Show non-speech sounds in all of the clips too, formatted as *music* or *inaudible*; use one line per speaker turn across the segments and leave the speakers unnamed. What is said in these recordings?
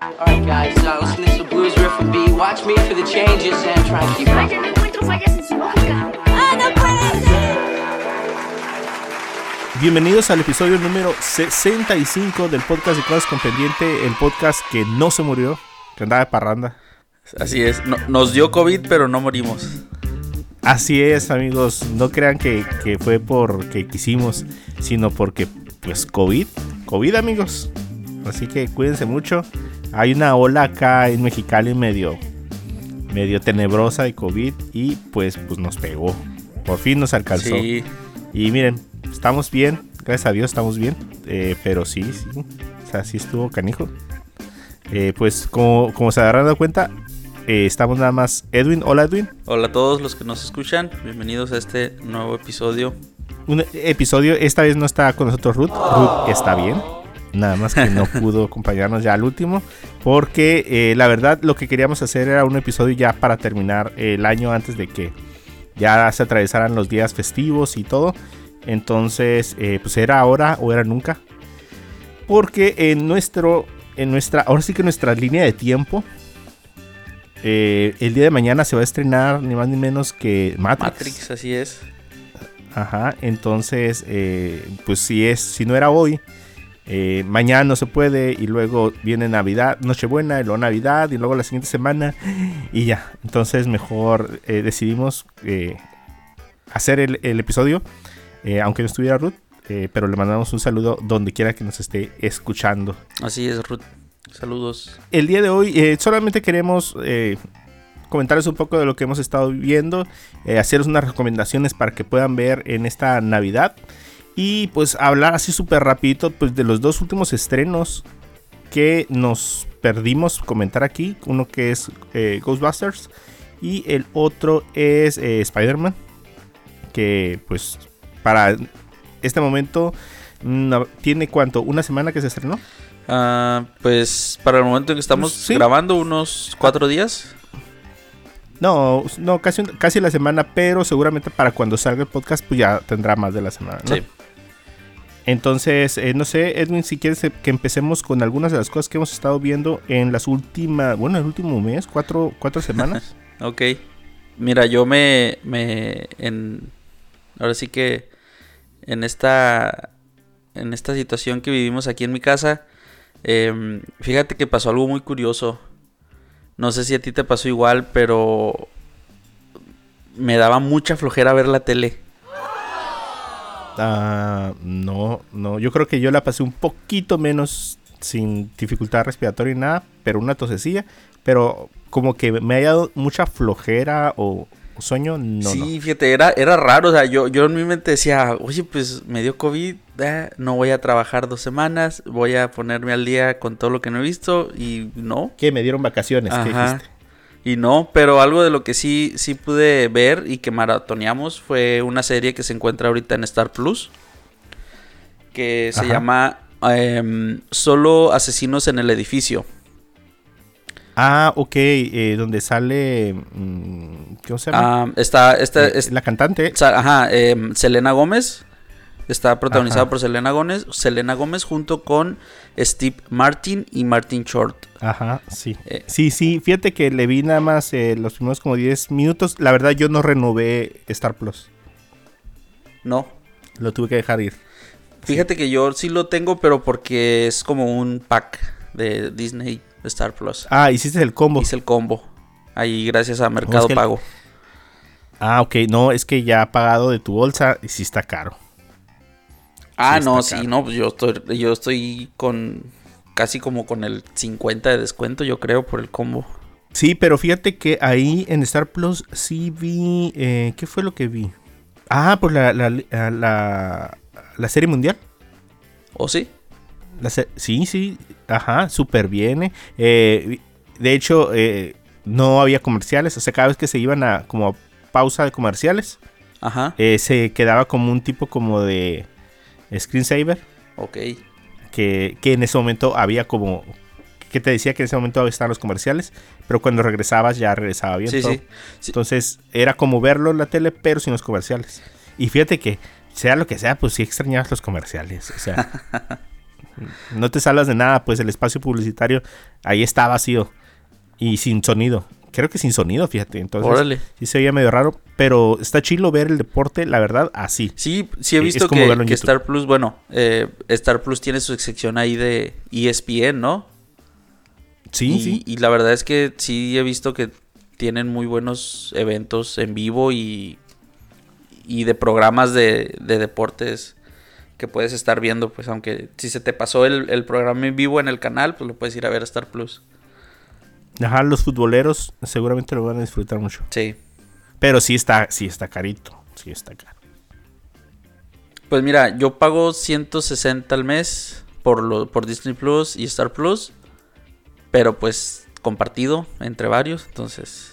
Alright guys, uh, listen to some blues riff and B. Watch me for the changes and try and keep up.
Vaya, no encuentro fallas en su lógica. ¡Ah, no puede ser!
Bienvenidos al episodio número 65 del podcast de Cosas con Pendiente, el podcast que no se murió, que andaba de parranda.
Así es, no- nos dio COVID, pero no morimos.
Así es, amigos, no crean que, que fue porque quisimos, sino porque, pues, COVID, COVID, amigos. Así que cuídense mucho. Hay una ola acá en Mexicali medio, medio tenebrosa de COVID y pues, pues nos pegó. Por fin nos alcanzó.
Sí,
Y miren, estamos bien, gracias a Dios estamos bien, eh, pero sí, sí, o sea, sí estuvo canijo. Eh, pues como, como se habrán dado cuenta, eh, estamos nada más Edwin, hola Edwin,
hola a todos los que nos escuchan, bienvenidos a este nuevo episodio.
un episodio, esta vez no está con nosotros Ruth, Ruth está bien, nada más que no *laughs* pudo acompañarnos ya al último, porque eh, la verdad lo que queríamos hacer era un episodio ya para terminar el año antes de que ya se atravesaran los días festivos y todo. Entonces, eh, pues era ahora o era nunca. Porque en nuestro, en nuestra, ahora sí que nuestra línea de tiempo, eh, el día de mañana se va a estrenar ni más ni menos que Matrix.
Matrix, así es.
Ajá, entonces, eh, pues si es, si no era hoy, eh, mañana no se puede y luego viene Navidad, Nochebuena y luego Navidad y luego la siguiente semana y ya. Entonces mejor eh, decidimos eh, hacer el, el episodio, eh, aunque no estuviera Ruth, eh, pero le mandamos un saludo donde quiera que nos esté escuchando.
Así es, Ruth. Saludos.
El día de hoy eh, solamente queremos comentarles un poco de lo que hemos estado viendo, eh, haceros unas recomendaciones para que puedan ver en esta Navidad y pues hablar así súper rapidito pues de los dos últimos estrenos que nos perdimos comentar aquí, uno que es eh, Ghostbusters y el otro es eh, Spider-Man, que pues para este momento mm, tiene cuánto, una semana que se estrenó.
Ah, pues para el momento en que estamos
Sí.
grabando, unos cuatro días.
No, no, casi, casi la semana, pero seguramente para cuando salga el podcast, pues ya tendrá más de la semana, ¿no?
Sí.
Entonces, eh, no sé, Edwin, si quieres eh, que empecemos con algunas de las cosas que hemos estado viendo en las últimas, bueno, el último mes, cuatro, cuatro semanas. *laughs*
Ok. Mira, yo me, me en ahora sí que en esta en esta situación que vivimos aquí en mi casa, em, fíjate que pasó algo muy curioso. No sé si a ti te pasó igual, pero me daba mucha flojera ver la tele.
Ah, no, no, yo creo que yo la pasé un poquito menos sin dificultad respiratoria y nada, pero una tosecilla, pero como que me haya dado mucha flojera o, o sueño, no,
sí,
no.
fíjate, era, era raro. O sea, yo, yo en mi mente decía, oye, pues me dio COVID, ah, no voy a trabajar dos semanas, voy a ponerme al día con todo lo que no he visto. Y no,
Que me dieron vacaciones, ¿qué dijiste?
Y no, pero algo de lo que sí, sí pude ver y que maratoneamos fue una serie que se encuentra ahorita en Star Plus. Que se
Ajá.
llama em, Solo Asesinos en el Edificio.
Ah, ok, eh, donde sale. mm, ¿Cómo se llama?
Ah, está, está,
Eh,
es-
la cantante.
ajá, em, Selena Gómez. Está protagonizada
Ajá.
por Selena Gómez, Selena Gómez junto con Steve Martin y Martin Short.
Ajá, sí.
Eh.
Sí, sí, fíjate que le vi nada más eh, los primeros como 10 minutos. La verdad, yo no renové Star Plus.
No,
Lo tuve que dejar ir.
Fíjate que yo sí lo tengo, pero porque es como un pack de Disney Star Plus.
Ah, hiciste el combo.
Hice el combo. Ahí gracias a Mercado
que el-
Pago.
Ah, ok, no, es que ya pagado de tu bolsa y sí está caro.
Ah, no, sí, no, pues yo estoy, yo estoy con casi como con el 50 de descuento, yo creo, por el combo.
Sí, pero fíjate que ahí en Star Plus sí vi. eh, ¿Qué fue lo que vi? Ah, pues la, la, la, la serie mundial.
¿O sí?
La se- sí, sí, ajá, súper bien. eh. Eh, de hecho, eh, no había comerciales, o sea, cada vez que se iban a como pausa de comerciales,
Ajá.
eh, se quedaba como un tipo como de screensaver,
Ok.
que, que en ese momento había como, que te decía que en ese momento estaban los comerciales, pero cuando regresabas ya regresaba bien
Sí,
todo.
sí. Sí.
Entonces era como verlo en la tele, pero sin los comerciales. Y fíjate que, sea lo que sea, pues sí extrañabas los comerciales, o sea... *laughs* No te salvas de nada, pues el espacio publicitario ahí está vacío y sin sonido. Creo que sin sonido, fíjate. Entonces,
Órale.
sí se veía medio raro, pero está chilo ver el deporte, la verdad, así.
Sí, sí he
Es
visto
como
que. Star Plus, bueno, eh, Star Plus tiene su sección ahí de E ESPN, ¿no?
Sí,
y,
sí.
y la verdad es que sí he visto que tienen muy buenos eventos en vivo y, y de programas de, de deportes que puedes estar viendo, pues aunque si se te pasó el, el programa en vivo en el canal, pues lo puedes ir a ver a Star Plus.
Ajá, los futboleros seguramente lo van a disfrutar mucho.
Sí.
Pero sí está, sí está carito. Sí está caro.
Pues mira, yo pago 160 al mes por, lo, por Disney Plus y Star Plus, pero pues compartido entre varios, entonces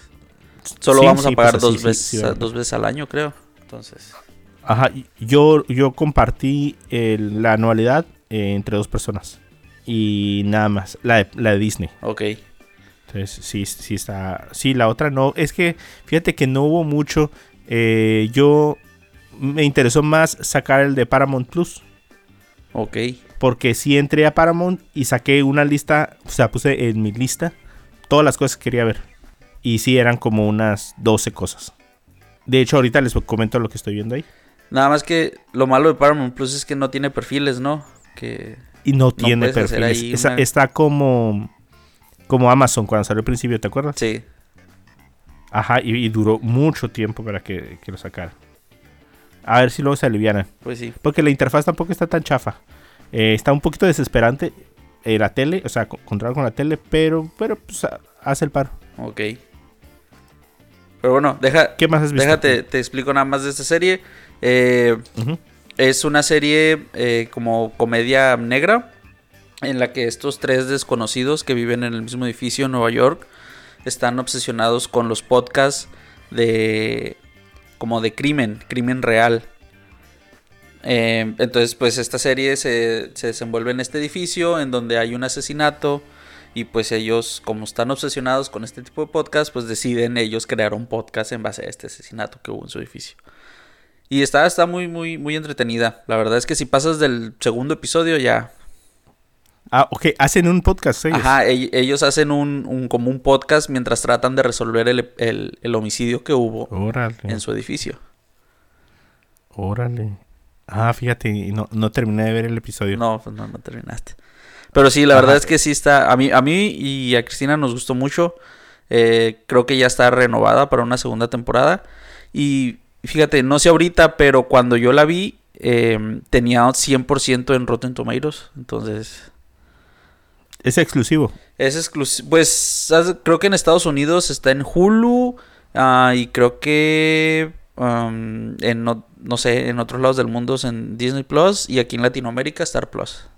solo
Sí,
vamos
sí,
a pagar
pues así,
dos,
sí,
veces, dos veces al año, creo. Entonces,
Ajá, yo, yo compartí el- la anualidad eh, entre dos personas. Y nada más, la de, la de Disney.
ok.
Entonces, sí, sí está. Sí, la otra no. Es que, fíjate que no hubo mucho. eh, yo me interesó más sacar el de Paramount Plus.
Ok.
Porque sí entré a Paramount y saqué una lista. O sea, puse en mi lista todas las cosas que quería ver. Y sí, eran como unas 12 cosas. De hecho, ahorita les comento lo que estoy viendo ahí.
Nada más que lo malo de Paramount Plus es que no tiene perfiles, ¿no? Que
Y no tiene perfiles.
ahí
Esa-
una-
Está como. Como Amazon cuando salió al principio, ¿te acuerdas?
sí.
Ajá, y, y duró mucho tiempo para que, que lo sacara. A ver si luego se aliviana.
Pues sí.
Porque la interfaz tampoco está tan chafa. Eh, está un poquito desesperante eh, la tele, o sea, co- controlar con la tele, pero, pero pues, ha- hace el paro.
Ok. Pero bueno, deja,
¿Qué más has visto?
déjate, te explico nada más de esta serie. Eh. Es una serie como comedia negra en la que estos tres desconocidos que viven en el mismo edificio en Nueva York están obsesionados con los podcasts de como de crimen, crimen real. Eh, entonces, pues esta serie se, se desenvuelve en este edificio en donde hay un asesinato y pues ellos, como están obsesionados con este tipo de podcast, pues deciden ellos crear un podcast en base a este asesinato que hubo en su edificio. Y está, está muy, muy, muy entretenida. La verdad es que si pasas del segundo episodio ya...
Ah, ok, hacen un podcast ellos.
Ajá, ell- ellos hacen un, un- como un podcast mientras tratan de resolver el, el- el homicidio que hubo
Órale.
en su edificio.
Órale. Ah, fíjate, y no, no terminé de ver el episodio.
No, pues no, no terminaste. Pero sí, la
Ajá.
verdad es que sí está... A mí, a mí y a Cristina nos gustó mucho. Eh, creo que ya está renovada para una segunda temporada. Y fíjate, no sé ahorita, pero cuando yo la vi, eh, tenía 100% en Rotten Tomatoes. Entonces...
Es exclusivo.
Es exclusivo. Pues creo que en Estados Unidos está en Hulu. ah, y creo que en no, no sé, en otros lados del mundo es en Disney Plus. Y aquí en Latinoamérica Star Plus.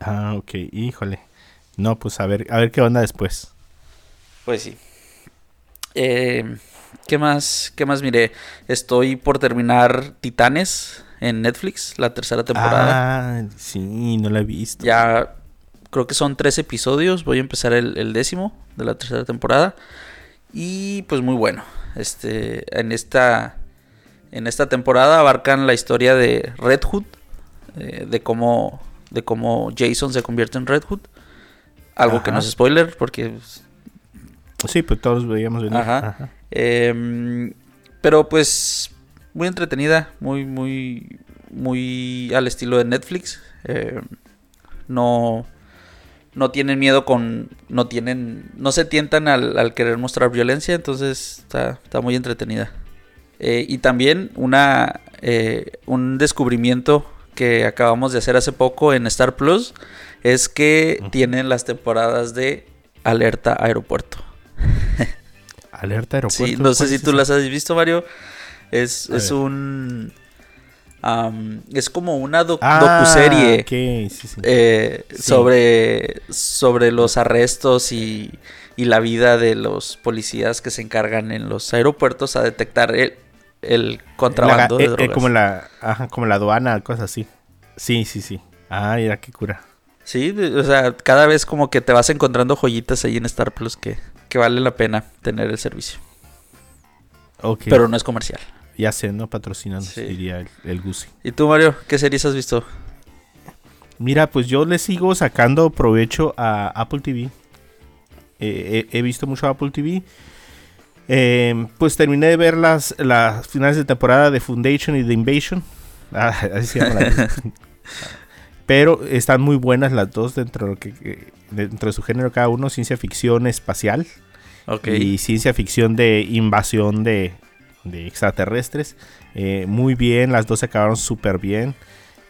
Ah, ok, híjole. No, pues a ver, a ver qué onda después.
Pues sí. Eh, ¿Qué más? ¿Qué más miré? Estoy por terminar Titanes en Netflix, la tercera temporada.
Ah, sí, no la he visto.
Ya creo que son tres episodios. Voy a empezar el, el décimo de la tercera temporada. Y pues muy bueno. Este. En esta. En esta temporada abarcan la historia de Red Hood. eh, de cómo. De cómo Jason se convierte en Red Hood. Algo que no es spoiler. Porque. pues,
Sí, pues todos veíamos venir.
Ajá.
Ajá.
em, pero pues. Muy entretenida. Muy, muy. Muy al estilo de Netflix. em, no no tienen miedo con no tienen no se tientan al, al querer mostrar violencia entonces está, está muy entretenida. Eh, y también una eh, un descubrimiento que acabamos de hacer hace poco en Star Plus es que tienen las temporadas de alerta aeropuerto.
Alerta *laughs* aeropuerto.
sí no sé
¿cuál
si tú las has visto Mario. Es, es un es como una doc-
Ah,
docuserie
ok, sí, sí.
eh,
Sí.
sobre, sobre los arrestos y, y la vida de los policías que se encargan en los aeropuertos a detectar el, el contrabando
La-
de
eh, eh,
drogas.
como la, ajá, como la aduana, cosas así. Sí, sí, sí. Ah, mira qué cura.
Sí, o sea, cada vez como que te vas encontrando joyitas ahí en Star Plus que, que vale la pena tener el servicio. Pero no es comercial.
Ya sé, no patrocinando,
Sí.
diría el, el Gusi.
¿Y tú, Mario, qué series has visto?
Mira, pues yo le sigo sacando provecho a Apple TV. Eh, he, he visto mucho Apple TV. Eh, pues terminé de ver las, las finales de temporada de Foundation y The Invasion. *laughs* Ah, así se llama la- *laughs* Pero están muy buenas las dos dentro de, lo que, que- dentro de su género cada uno. Ciencia ficción espacial
Ok.
y ciencia ficción de invasión de, de extraterrestres. Eh, muy bien, las dos se acabaron súper bien.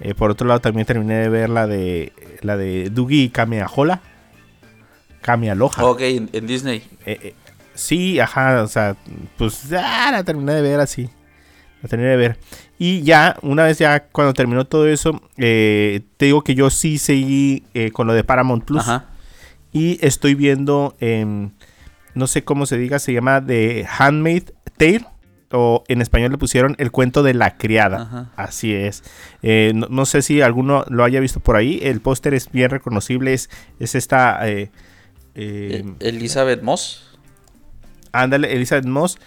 Eh, por otro lado, también terminé de ver la de la de Dugi Kameahola. Kamealoha.
Ok, en, en Disney.
Eh, sí, ajá, o sea, pues ya la terminé de ver así. La terminé de ver. Y ya, una vez ya cuando terminó todo eso, te digo que yo sí seguí con lo de Paramount Plus.
Ajá.
Y estoy viendo, em, no sé cómo se diga, se llama The Handmaid Tale. O en español le pusieron El cuento de la criada.
Ajá.
Así es. Eh, no, no sé si alguno lo haya visto por ahí. El póster es bien reconocible. Es, es esta... eh, eh,
Elizabeth Moss.
Ándale, Elizabeth Moss,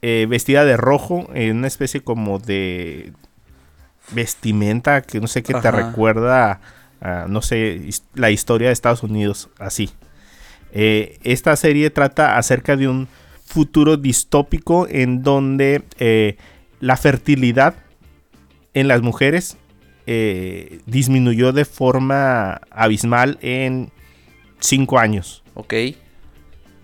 vestida de rojo, en una especie como de vestimenta que no sé qué te recuerda, a, no sé, la historia de Estados Unidos, así. Esta serie trata acerca de un futuro distópico en donde eh, la fertilidad en las mujeres eh, disminuyó de forma abismal en cinco años.
Ok.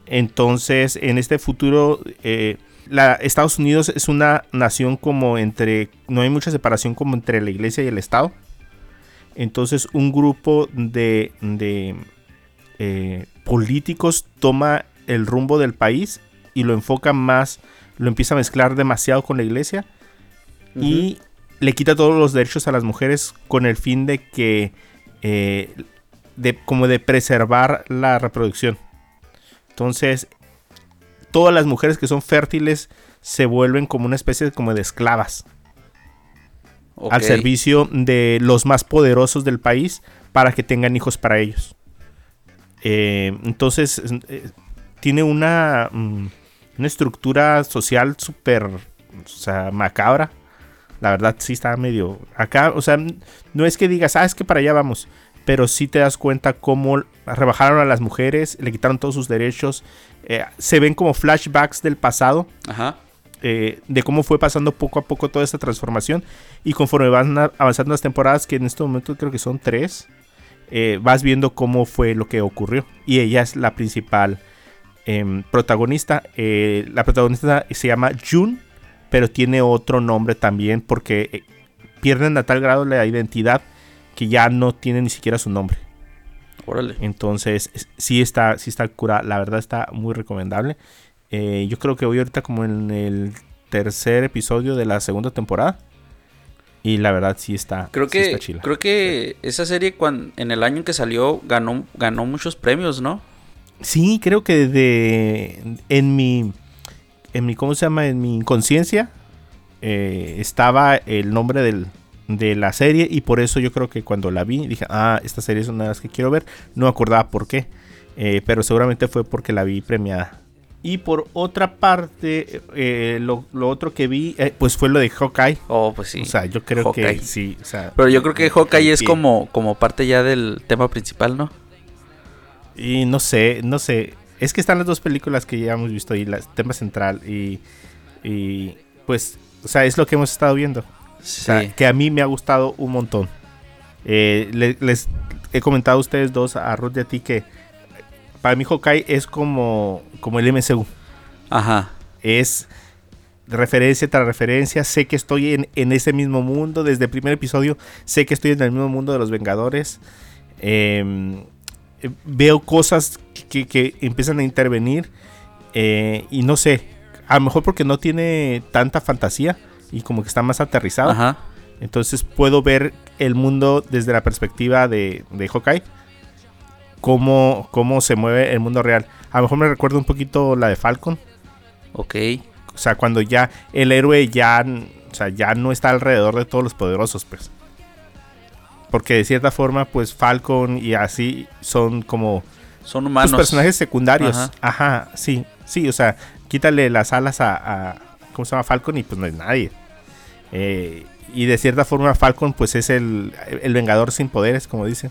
Entonces, en este futuro, eh, la, Estados Unidos es una nación como entre, no hay mucha separación como entre la iglesia y el Estado. Entonces, un grupo de, de, eh, políticos toma el rumbo del país y lo enfoca más, lo empieza a mezclar demasiado con la iglesia y le quita todos los derechos a las mujeres con el fin de que, eh, de, como de preservar la reproducción. Entonces, todas las mujeres que son fértiles se vuelven como una especie de, como de esclavas al servicio de los más poderosos del país para que tengan hijos para ellos. Eh, entonces, eh, tiene una, mm, una estructura social súper o sea, macabra. La verdad, sí está medio. Acá, o sea, no es que digas, ah, es que para allá vamos. Pero sí te das cuenta cómo rebajaron a las mujeres, le quitaron todos sus derechos. eh, se ven como flashbacks del pasado
Ajá.
eh, de cómo fue pasando poco a poco toda esta transformación. Y conforme van avanzando las temporadas, que en este momento creo que son tres, eh, vas viendo cómo fue lo que ocurrió. Y ella es la principal em, protagonista. Eh, la protagonista se llama June, pero tiene otro nombre también porque eh, pierden a tal grado la identidad que ya no tiene ni siquiera su nombre.
Órale.
Entonces, es- sí está, sí está cura. La verdad está muy recomendable. Eh, yo creo que voy ahorita como en el tercer episodio de la segunda temporada. Y la verdad sí está.
Creo
sí
que,
está chila.
creo que esa serie cuan- en el año en que salió ganó, ganó muchos premios, ¿no?
Sí, creo que de en mi en mi cómo se llama en mi inconsciencia eh, estaba el nombre del, de la serie y por eso yo creo que cuando la vi dije ah esta serie es una de las que quiero ver no acordaba por qué eh, pero seguramente fue porque la vi premiada y por otra parte eh, lo, lo otro que vi eh, pues fue lo de Hawkeye
Oh, pues sí.
o sea yo creo
Hawkeye.
que sí o sea,
Pero yo creo que Hawkeye es como, como parte ya del tema principal, ¿no?
Y no sé, no sé. Es que están las dos películas que ya hemos visto y el tema central. Y, y pues, o sea, es lo que hemos estado viendo. O
Sí.
sea, que a mí me ha gustado un montón. Eh, le- les he comentado a ustedes dos, a Ruth y a ti, que para mí Hawkeye es como, como el MCU.
Ajá.
Es referencia tras referencia. Sé que estoy en, en ese mismo mundo. Desde el primer episodio sé que estoy en el mismo mundo de los Vengadores. Eh, veo cosas que, que empiezan a intervenir. eh, y no sé. A lo mejor porque no tiene tanta fantasía. Y como que está más aterrizado.
Ajá.
Entonces puedo ver el mundo desde la perspectiva de, de Hawkeye. Cómo, cómo se mueve el mundo real. A lo mejor me recuerda un poquito la de Falcon.
Ok.
O sea, cuando ya el héroe ya, o sea, ya no está alrededor de todos los poderosos, pues. Porque de cierta forma, pues Falcon y así son como
Son
pues,
humanos.
personajes secundarios.
Ajá.
Ajá. sí, sí, o sea, quítale las alas a, a- ¿cómo se llama? Falcon y pues no es nadie. Eh, y de cierta forma Falcon pues es el, el vengador sin poderes, como dicen.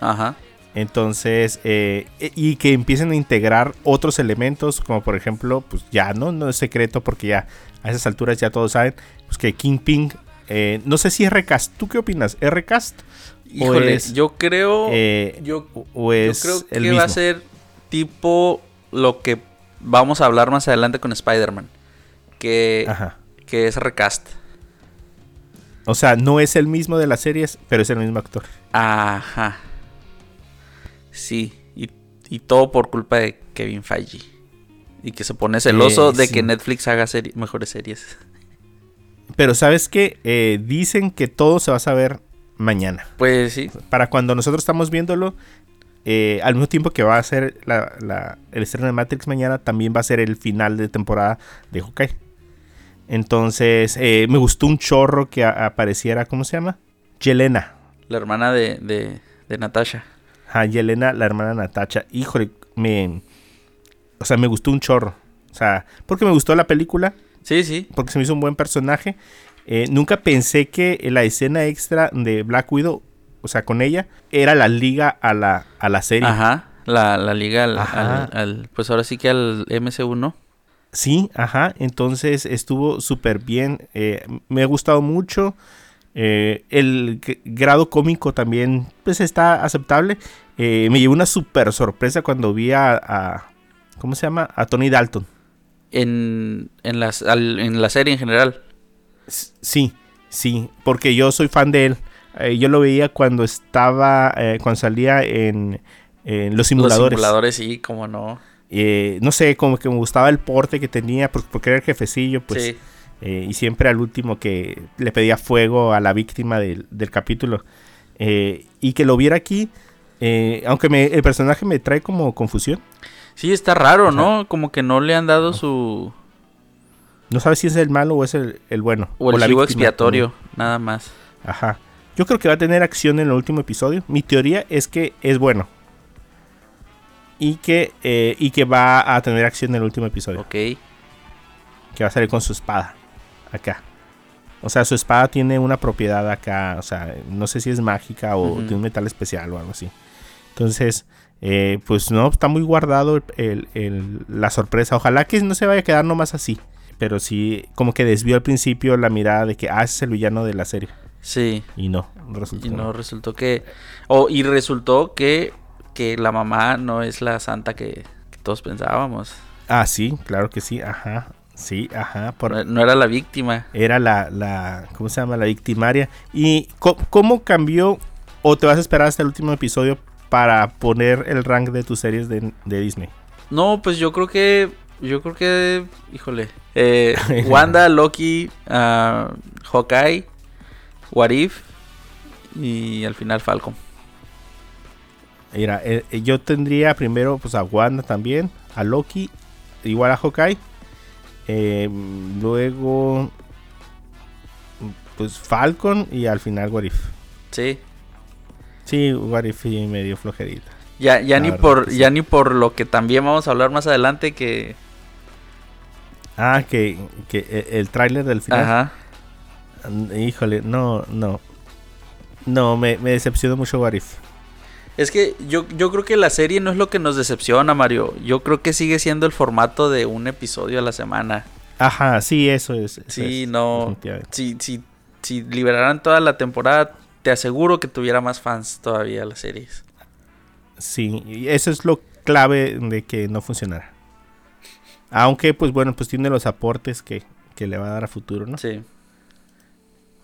Ajá.
Entonces, eh, y que empiecen a integrar otros elementos, como por ejemplo, pues ya no, no es secreto porque ya a esas alturas ya todos saben, pues que Kingpin, eh, no sé si es recast, ¿tú qué opinas? ¿Es recast? ¿O
Híjole,
es,
yo creo.
eh,
yo,
o-
yo
es
creo que
el
va a ser tipo lo que vamos a hablar más adelante con Spider-Man. Que,
Ajá.
que es recast.
O sea, no es el mismo de las series, pero es el mismo actor.
Ajá. Sí. Y, y todo por culpa de Kevin Feige. Y que se pone celoso
Eh,
de que Netflix haga seri- mejores series.
Pero sabes que dicen que todo se va a saber mañana.
Pues sí.
Para cuando nosotros estamos viéndolo, eh, al mismo tiempo que va a ser la- la- el estreno de Matrix mañana, también va a ser el final de temporada de Hawkeye. Entonces, eh, me gustó un chorro que apareciera, ¿cómo se llama? Yelena.
La hermana de, de, de Natasha.
Ajá, Yelena, la hermana Natacha. Híjole, me... O sea, me gustó un chorro. O sea, porque me gustó la película,
Sí, sí.
porque se me hizo un buen personaje. Eh, nunca pensé que la escena extra de Black Widow, o sea, con ella, era la liga a la, a la serie.
Ajá. La, la liga al, al- al- Pues ahora sí que al MCU, ¿no?
Sí, ajá. Entonces estuvo súper bien. eh, me ha gustado mucho. eh, el grado cómico también, pues está aceptable. Eh, me llevó una súper sorpresa cuando vi a, a- ¿Cómo se llama? A Tony Dalton.
En, en, las, al- en la serie en general.
Sí, sí, porque yo soy fan de él. Eh, yo lo veía cuando estaba, eh, cuando salía en, en los simuladores.
Los simuladores, sí, como no.
Eh, no sé, como que me gustaba el porte que tenía, por- porque era el jefecillo, pues.
sí.
eh, y siempre al último que le pedía fuego a la víctima del, del capítulo. Y que lo viera aquí, eh, aunque me- el personaje me trae como confusión.
Sí, está raro,
O sea-
¿no? Como que no le han dado su...
No sabes si es el malo o es el, el bueno.
O el chivo expiatorio, nada más.
Ajá. Yo creo que va a tener acción en el último episodio. Mi teoría es que es bueno. Y que, eh, y que va a tener acción en el último episodio.
Ok.
que va a salir con su espada acá. O sea, su espada tiene una propiedad acá, o sea, no sé si es mágica o tiene un metal especial o algo así. Entonces, eh, pues no, está muy guardado el- el- la sorpresa. Ojalá que no se vaya a quedar nomás así. Pero sí, como que desvió al principio la mirada de que, ah, ese es el villano de la serie.
Sí.
Y no, resultó.
Y no
no.
resultó que... O, y resultó que, que la mamá no es la santa que, que todos pensábamos.
Ah, sí, claro que sí, ajá. Sí, ajá. Por,
No, no era la víctima.
era la, la, ¿cómo se llama? La victimaria. ¿Y cómo cambió o te vas a esperar hasta el último episodio para poner el rank de tus series de, de Disney?
No, pues yo creo que... Yo creo que... Híjole. Eh, *laughs* Wanda, Loki, ah, Hawkeye, What If y al final Falcon.
Mira, eh, eh, yo tendría primero pues a Wanda también, a Loki, igual a Hawkeye. eh, luego pues Falcon y al final What If.
Sí.
Sí, What If y medio flojerita.
Ya, ya ni por,
sí.
ya ni por lo que también vamos a hablar más adelante que.
Ah, que, que eh, el tráiler del final.
Ajá.
Mm, Híjole, no, no. No, me, me decepcionó mucho What If.
Es que yo, yo creo que la serie no es lo que nos decepciona, Mario. Yo creo que sigue siendo el formato de un episodio a la semana.
Ajá, sí, eso es. eso
Sí,
es,
no. Si, si, si liberaran toda la temporada, te aseguro que tuviera más fans todavía las series.
Sí, y eso es lo clave de que no funcionara. Aunque, pues bueno, pues tiene los aportes que, que le va a dar a futuro, ¿no?
Sí.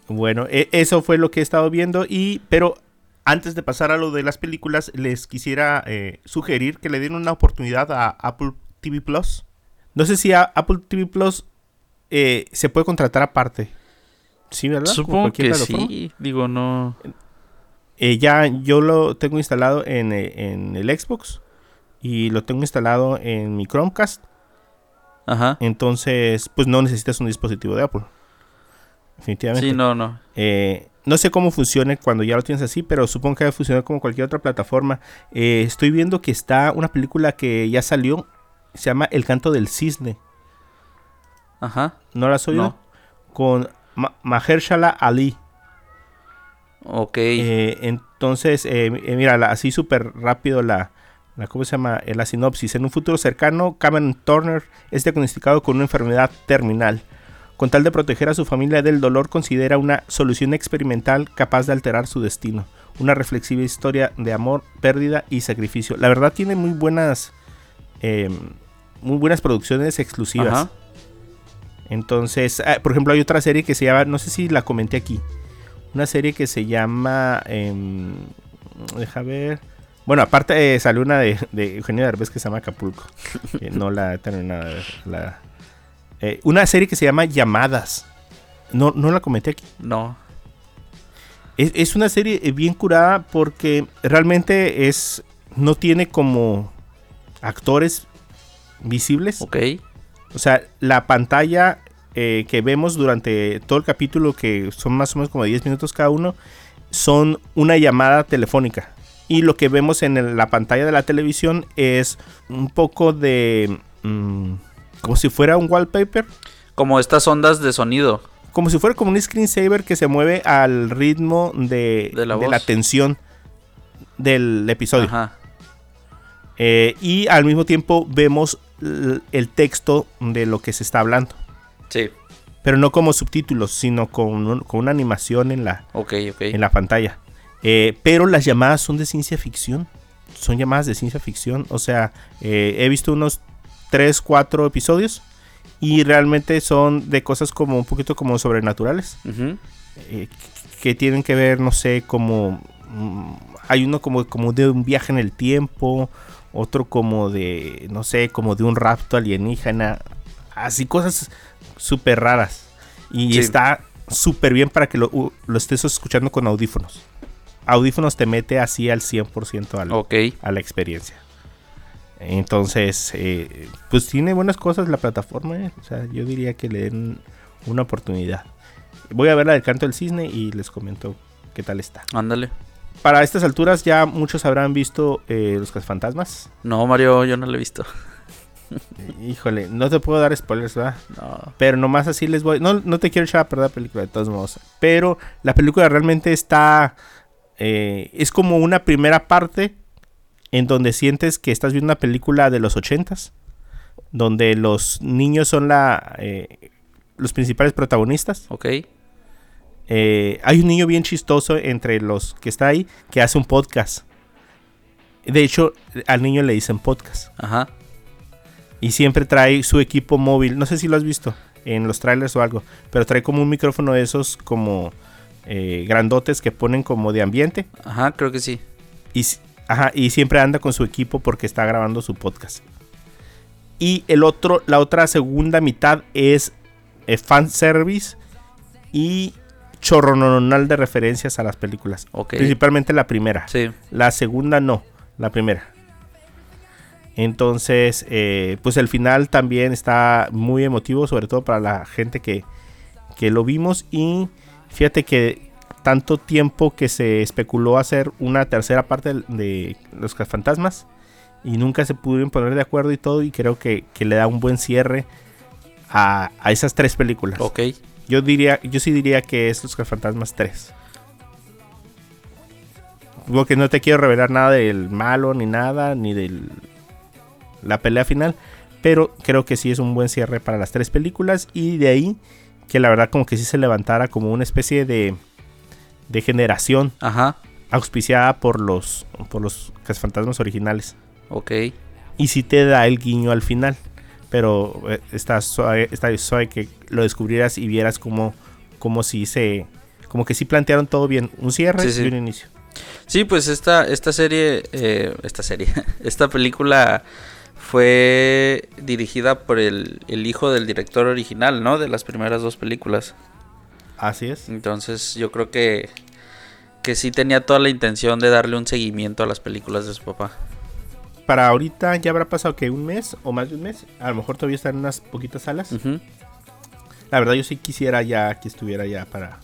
Bueno, e- eso fue lo que he estado viendo y, pero antes de pasar a lo de las películas, les quisiera eh, sugerir que le den una oportunidad a Apple TV Plus. No sé si a Apple TV Plus eh, se puede contratar aparte. Sí, ¿verdad?
Supongo que
plataforma.
sí. Digo, no.
Eh, ya yo lo tengo instalado en, eh, en el Xbox y lo tengo instalado en mi Chromecast.
Ajá.
Entonces, pues no necesitas un dispositivo de Apple. Definitivamente.
Sí, no, no.
Eh, no sé cómo funcione cuando ya lo tienes así, pero supongo que debe funcionar como cualquier otra plataforma. Eh, estoy viendo que está una película que ya salió. Se llama El canto del cisne.
Ajá.
¿No la has oído?
No.
Con Ma- Mahershala Ali.
Ok.
Eh, entonces, eh, eh, mira, la- así súper rápido la, la, ¿cómo se llama? Eh, la sinopsis. En un futuro cercano, Cameron Turner es diagnosticado con una enfermedad terminal. Con tal de proteger a su familia del dolor, considera una solución experimental capaz de alterar su destino. Una reflexiva historia de amor, pérdida y sacrificio. La verdad tiene muy buenas, muy buenas producciones exclusivas.
Ajá.
Entonces, ah, por ejemplo, hay otra serie que se llama, no sé si la comenté aquí, una serie que se llama, em, deja ver, bueno, aparte eh, salió una de, de Eugenio Derbez que se llama Acapulco, *laughs* que no la he terminado de ver, la- eh, una serie que se llama Llamadas, no, no la comenté aquí.
No.
Es, es una serie eh, bien curada porque realmente es, no tiene como actores visibles.
Ok.
O sea, la pantalla eh, que vemos durante todo el capítulo, que son más o menos como 10 minutos cada uno, son una llamada telefónica. Y lo que vemos en la pantalla de la televisión es un poco de... mm, como si fuera un wallpaper.
Como estas ondas de sonido.
Como si fuera como un screensaver que se mueve al ritmo de,
De la
de tensión del episodio.
Ajá.
Eh, y al mismo tiempo vemos el texto de lo que se está hablando.
Sí.
pero no como subtítulos, sino con, con una animación en la,
Ok, ok.
en la pantalla. Eh, pero las llamadas son de ciencia ficción. Son llamadas de ciencia ficción. O sea, eh, he visto unos 3, 4 episodios y realmente son de cosas como un poquito como sobrenaturales. Eh, que tienen que ver, no sé, como... mm, hay uno como, como de un viaje en el tiempo, otro como de, no sé, como de un rapto alienígena. Así cosas súper raras. Y
Sí.
está súper bien para que lo, lo estés escuchando con audífonos. Audífonos te mete así al 100% al, a la experiencia. Entonces, eh, pues tiene buenas cosas la plataforma. eh. O sea, yo diría que le den una oportunidad. Voy a ver la del canto del cisne y les comento qué tal está.
Ándale.
Para estas alturas ya muchos habrán visto eh, Los Fantasmas.
No, Mario, yo no lo he visto. *laughs*
Híjole, no te puedo dar spoilers, ¿verdad?
No.
Pero nomás así les voy. No, no te quiero echar a perder la película de todos modos. Pero la película realmente está. eh, es como una primera parte en donde sientes que estás viendo una película de los ochentas. Donde los niños son la, eh, los principales protagonistas.
Ok.
Eh, hay un niño bien chistoso entre los que está ahí que hace un podcast. De hecho, al niño le dicen podcast.
Ajá.
Y siempre trae su equipo móvil. No sé si lo has visto en los trailers o algo. Pero trae como un micrófono de esos como eh, grandotes que ponen como de ambiente.
Ajá, creo que sí.
Y, ajá, y siempre anda con su equipo porque está grabando su podcast. Y el otro, la otra segunda mitad es eh, fanservice y chorrononal de referencias a las películas. Principalmente la primera.
Sí.
La segunda no, la primera. Entonces, eh, pues el final también está muy emotivo, sobre todo para la gente que, que lo vimos. Y fíjate que tanto tiempo que se especuló hacer una tercera parte de, de Los Fantasmas y nunca se pudieron poner de acuerdo y todo. Y creo que, que le da un buen cierre a, a esas tres películas.
Ok.
Yo diría, yo sí diría que es Los Fantasmas 3. Porque no te quiero revelar nada del malo, ni nada, ni de la pelea final. Pero creo que sí es un buen cierre para las tres películas. Y de ahí que la verdad como que sí se levantara como una especie de, de generación
Ajá.
auspiciada por los, por los fantasmas originales.
Ok.
Y sí te da el guiño al final. Pero eh, está suave, está suave que lo descubrieras y vieras como, como si se... Como que sí plantearon todo bien. Un cierre
Sí, sí.
y un inicio.
Sí, pues esta, esta serie, eh, esta serie, *laughs* esta película fue dirigida por el, el hijo del director original, ¿no? De las primeras dos películas.
Así es.
Entonces yo creo que, que sí tenía toda la intención de darle un seguimiento a las películas de su papá.
Para ahorita ya habrá pasado que un mes o más de un mes. A lo mejor todavía están en unas poquitas salas. La verdad yo sí quisiera ya que estuviera ya para,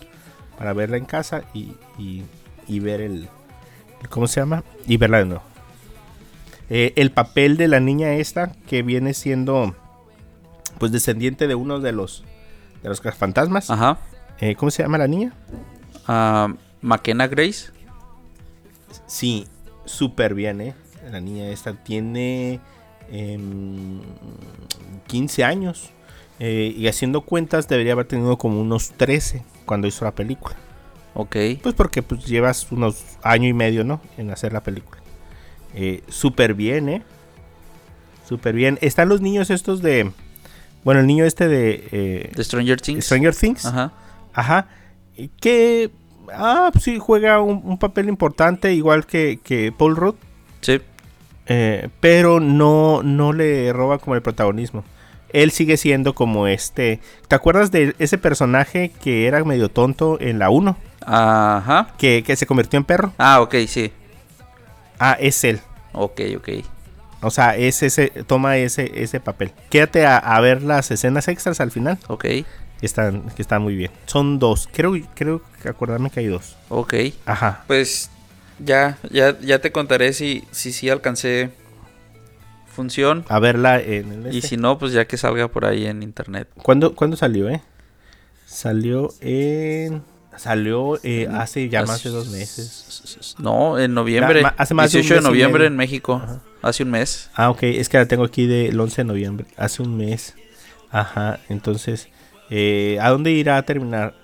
para verla en casa y, y- y ver el, el- ¿Cómo se llama? Y verla de nuevo. Eh, el papel de la niña esta que viene siendo pues descendiente de uno de los de los fantasmas.
Ajá.
Eh, ¿Cómo se llama la niña?
McKenna Grace.
Sí, súper bien, ¿eh? La niña esta tiene em, 15 años. eh, y haciendo cuentas debería haber tenido como unos 13 cuando hizo la película.
Ok.
Pues porque pues, llevas unos año y medio, ¿no? En hacer la película. Eh, súper bien, ¿eh? Súper bien. Están los niños estos de... Bueno, el niño este de... eh,
The Stranger Things.
Stranger Things.
Ajá.
Ajá. Que... Ah, pues sí, juega un, un papel importante, igual que, que Paul Rudd.
Sí.
Eh, pero no, no le roba como el protagonismo. Él sigue siendo como este... ¿Te acuerdas de ese personaje que era medio tonto en la 1?
Ajá.
Que, que se convirtió en perro.
Ah, ok, sí.
Ah, es él.
Ok, ok.
O sea, es ese, toma ese, ese papel. Quédate a, a ver las escenas extras al final.
Ok.
Que están, que están muy bien. Son dos. Creo, creo que acordarme que hay dos.
Ok.
Ajá.
Pues ya, ya, ya te contaré si si, sí alcancé función.
A verla en el
Y
este.
si no, pues ya que salga por ahí en internet.
¿Cuándo, cuándo salió, eh? Salió en. Salió eh, hace ya más de dos meses.
No, en noviembre.
Hace más de un
18 de,
mes y
noviembre en México. Hace un mes.
Ah, ok. Es que la tengo aquí del 11 de noviembre. Hace un mes. Ajá. Entonces, eh, ¿a dónde irá a terminar?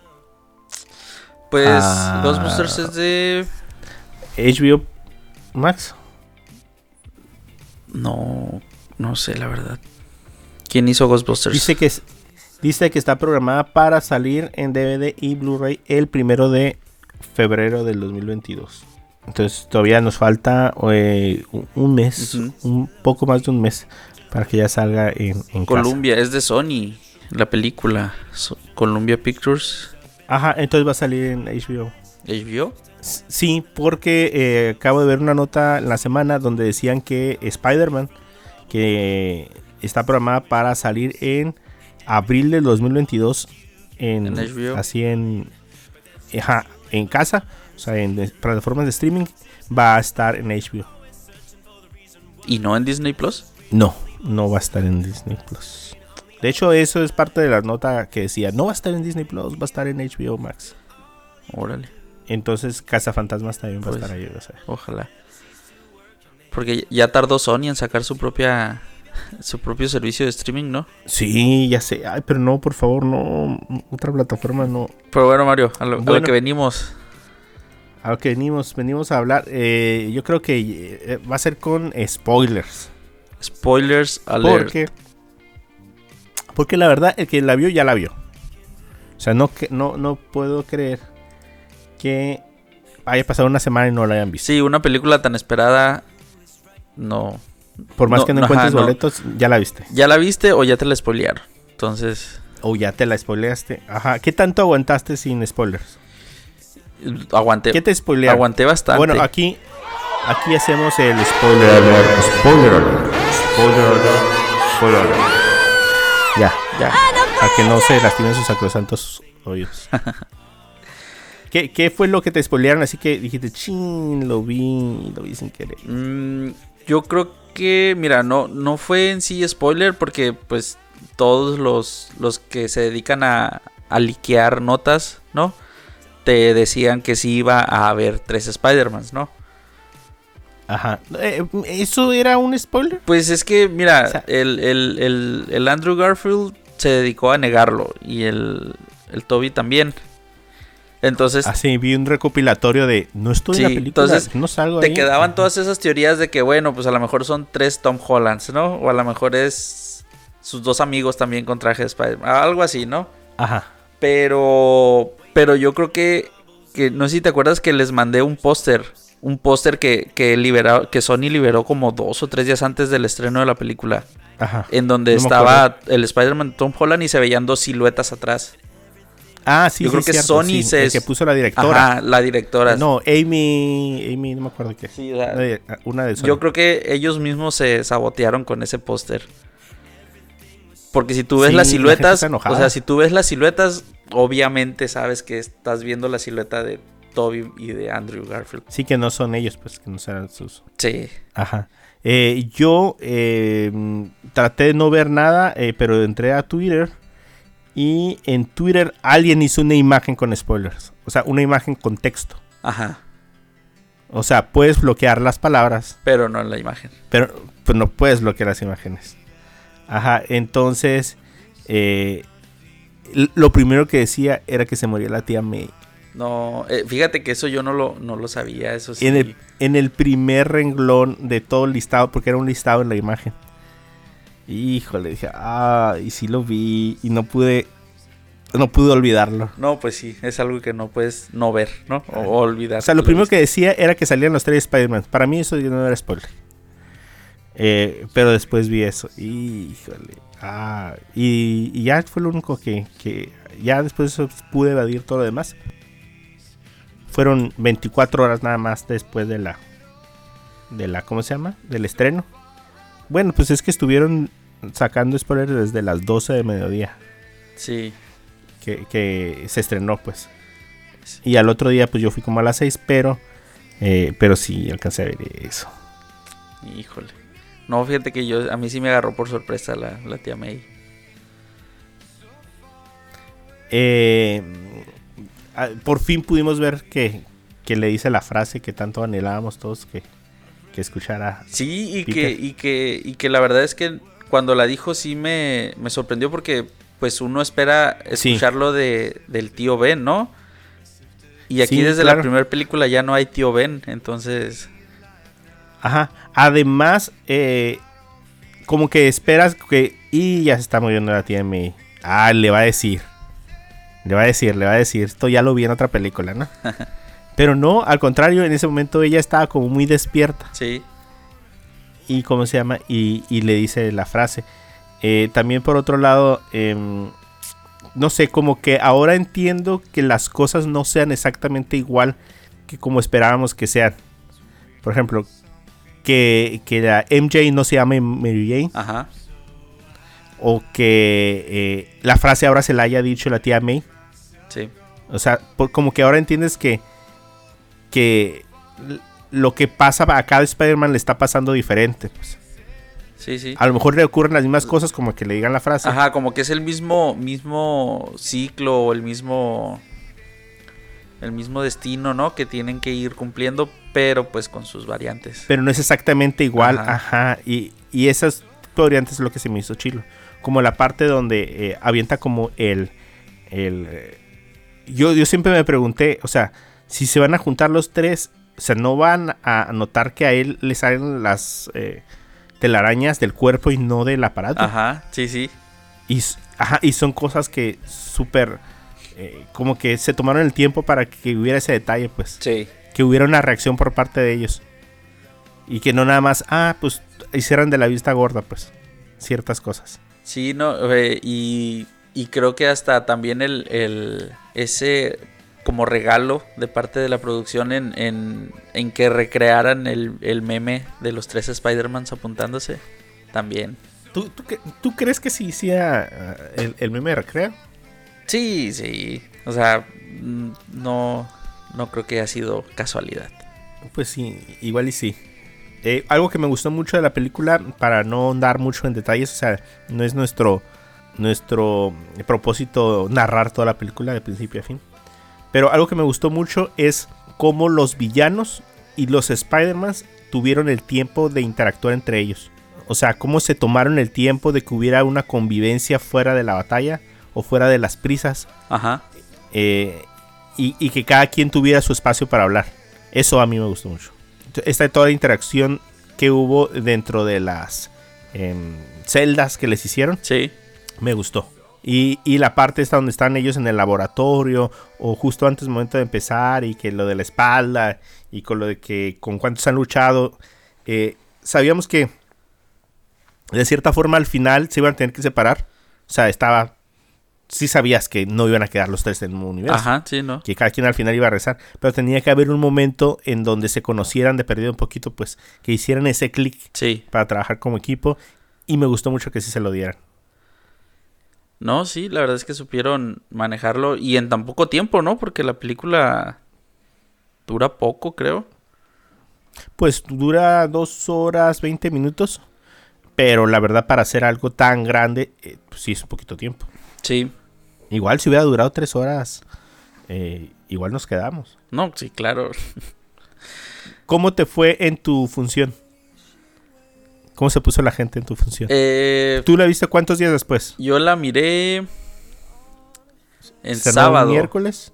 Pues
Ah.
Ghostbusters es de...
HBO Max.
No, no sé la verdad. ¿Quién hizo Ghostbusters?
Dice que, dice que está programada para salir en DVD y Blu-ray el primero de febrero del 2022. Entonces todavía nos falta eh, un- mes, un poco más de un mes para que ya salga en, en casa.
Columbia, es de Sony. La película. So- Columbia Pictures.
Ajá, entonces va a salir en HBO.
¿HBO?
Sí, porque eh, acabo de ver una nota en la semana donde decían que Spider-Man, que está programada para salir en abril del 2022 en,
En HBO.
así en ajá, en casa, o sea, en plataformas de streaming, va a estar en HBO.
¿Y no en Disney Plus?
No, no va a estar en Disney Plus. De hecho, eso es parte de la nota que decía, no va a estar en Disney Plus, va a estar en HBO Max.
Órale,
Entonces, Cazafantasmas también va
Pues,
a estar ahí. o sea.
ojalá. Porque ya tardó Sony en sacar su propia su propio servicio de streaming, ¿no?
Sí, ya sé. Ay, pero no, por favor, no. Otra plataforma no.
Pero bueno, Mario, a lo, a lo
Bueno.
que venimos.
A lo que venimos, venimos a hablar. eh, yo creo que eh, va a ser con spoilers.
Spoilers alert.
Porque. Porque la verdad, el que la vio ya la vio. O sea, no, que, no, no puedo creer que haya pasado una semana y no la hayan visto.
Sí, una película tan esperada. No.
Por más
no,
que no encuentres boletos, ya la viste.
¿Ya la viste o ya te la spoilearon? Entonces,
O ya te la spoileaste. Ajá. ¿Qué tanto aguantaste sin spoilers?
aguanté.
¿Qué te spoilearon?
Aguanté bastante.
Bueno, aquí, aquí hacemos el spoiler alert. Spoiler alert. Spoiler alert. Spoiler alert. Ya,
Ya.
a que no se lastimen sus sacrosantos oídos. *laughs* ¿Qué, ¿Qué fue lo que te spoilearon? Así que dijiste, chin, lo vi, lo vi sin querer.
Mm, yo creo que, mira, no, no fue en sí spoiler porque pues todos los, los que se dedican a, a liquear notas, ¿no? Te decían que sí iba a haber tres Spider-Mans, ¿no?
Ajá. Eh, ¿Eso era un spoiler?
Pues es que, mira,
O sea-
el, el- el- el Andrew Garfield se dedicó a negarlo y el, el Toby también. Entonces
Así, vi un recopilatorio de, no estoy en la película,
entonces,
no salgo
te
ahí".
quedaban todas esas teorías de que, bueno, pues a lo mejor son tres Tom Hollands, ¿no? O a lo mejor es sus dos amigos también con traje de Spider-Man. Algo así, ¿no?
Ajá.
Pero, pero yo creo que, que no sé si te acuerdas que les mandé un póster. Un póster que, que, libera- que Sony liberó como dos o tres días antes del estreno de la película.
Ajá.
En donde
No
estaba el Spider-Man Tom Holland y se veían dos siluetas atrás.
Ah, sí,
Yo
sí,
creo que
cierto,
Sony
sí,
se
el que puso la directora.
Ajá, la directora.
No, Amy, Amy, no me acuerdo qué.
Sí,
Una de, una de Sony.
Yo creo que ellos mismos se sabotearon con ese póster. Porque si tú ves
Sí,
las
la
siluetas,
enojada.
o sea, si tú ves las siluetas, obviamente sabes que estás viendo la silueta de Toby y de Andrew Garfield.
Sí que no son ellos, pues que no serán sus.
Sí.
Ajá. Eh, yo eh, traté de no ver nada, eh, pero entré a Twitter Y en Twitter alguien hizo una imagen con spoilers. O sea, una imagen con texto.
Ajá.
O sea, puedes bloquear las palabras,
Pero no en la imagen.
pero pues no puedes bloquear las imágenes. Ajá, entonces eh, lo primero que decía era que se moría la tía May.
No, eh, fíjate que eso yo no lo, no lo sabía, eso sí.
En, el, en el primer renglón de todo el listado, porque era un listado en la imagen. Híjole, dije, ah, y sí lo vi y no pude, no pude olvidarlo.
No, pues sí, es algo que no puedes no ver, ¿no? O, o olvidar.
O sea, lo
Lo
primero que decía era que salían los tres Spider-Man. Para mí eso no era spoiler. Eh, pero después vi eso. Híjole. Ah, y, y ya fue lo único que, que ya después de eso pude evadir todo lo demás. Fueron 24 horas nada más después de la de la ¿cómo se llama? del estreno. Bueno, pues es que estuvieron sacando spoilers desde las 12 de mediodía
Sí,
que, que se estrenó, pues. Y al otro día, pues yo fui como a las 6, pero, eh, pero sí alcancé a ver eso.
híjole. No, fíjate que yo, a mí sí me agarró por sorpresa la, la tía May.
Eh, ah, por fin pudimos ver que, que le dice la frase que tanto anhelábamos todos que, que escuchara.
Sí, y
Peter.
que, y que, y que la verdad es que cuando la dijo sí me, me sorprendió porque pues uno espera
Sí.
escucharlo de, del tío Ben, ¿no? Y aquí
Sí,
desde
claro.
la primera película ya no hay tío Ben, entonces...
Ajá. Además, eh, como que esperas que. Y ya se está muriendo la tía May. Ah, le va a decir. Le va a decir, le va a decir. Esto ya lo vi en otra película, ¿no? *laughs* Pero no, al contrario, en ese momento ella estaba como muy despierta.
Sí,
y cómo se llama y, y le dice la frase. Eh, también por otro lado em, no sé como que ahora entiendo que las cosas no sean exactamente igual que como esperábamos que sean. Por ejemplo que, que la MJ no se llame Mary Jane.
Ajá,
o que eh, la frase ahora se la haya dicho la tía May.
Sí.
o sea, por- como que ahora entiendes que, que lo que pasa a cada Spider-Man le está pasando diferente. Pues.
Sí, sí.
A lo mejor le ocurren las mismas cosas como que le digan la frase.
Ajá, como que es el mismo, mismo ciclo o el mismo, el mismo destino, ¿no? Que tienen que ir cumpliendo, pero pues con sus variantes.
Pero no es exactamente igual.
Ajá.
Ajá. Y, y esas variantes es lo que se me hizo chilo. Como la parte donde eh, avienta como el... el eh, yo, yo siempre me pregunté, o sea, si se van a juntar los tres, o sea, no van a notar que a él le salen las eh, telarañas del cuerpo y no del aparato.
Ajá, sí, sí.
Y, ajá, y son cosas que súper... eh, como que se tomaron el tiempo para que hubiera ese detalle, pues.
Sí.
Que hubiera una reacción por parte de ellos. Y que no nada más, ah, pues hicieran de la vista gorda, pues. Ciertas cosas.
Sí, no, eh, y, y creo que hasta también el, el ese como regalo de parte de la producción en, en, en que recrearan el, el meme de los tres Spider-Mans apuntándose, también.
¿Tú, tú, tú crees que sí hiciera ah, el, el meme de recreo?
Sí, sí, o sea, mm, no, no creo que haya sido casualidad.
Pues sí, igual y sí. Eh, algo que me gustó mucho de la película, para no andar mucho en detalles, o sea, no es nuestro, nuestro propósito narrar toda la película de principio a fin. Pero algo que me gustó mucho es cómo los villanos y los Spider-Man tuvieron el tiempo de interactuar entre ellos. O sea, cómo se tomaron el tiempo de que hubiera una convivencia fuera de la batalla o fuera de las prisas
Ajá,
eh, y, y que cada quien tuviera su espacio para hablar. Eso a mí me gustó mucho. Esta toda la interacción que hubo dentro de las em, celdas que les hicieron,
sí,
me gustó. Y, y la parte esta donde están ellos en el laboratorio o justo antes del momento de empezar y que lo de la espalda y con lo de que con cuántos han luchado, eh, sabíamos que de cierta forma al final se iban a tener que separar. O sea, estaba... Sí sabías que no iban a quedar los tres en un universo
ajá, sí, ¿no?
que cada quien al final iba a rezar, pero tenía que haber un momento en donde se conocieran de perdido un poquito, pues que hicieran ese clic
Sí,
para trabajar como equipo y me gustó mucho que sí se lo dieran.
No, sí, la verdad es que supieron manejarlo y en tan poco tiempo, ¿no? Porque la película dura poco, creo.
Pues dura dos horas 20 minutos, pero la verdad para hacer algo tan grande, eh, pues sí es un poquito tiempo.
Sí,
Igual si hubiera durado tres horas, eh, igual nos quedamos.
No, sí, claro.
¿Cómo te fue en tu función? ¿Cómo se puso la gente en tu función?
Eh,
¿Tú la viste cuántos días después?
yo la miré en
¿Estrenaron
sábado.
Miércoles.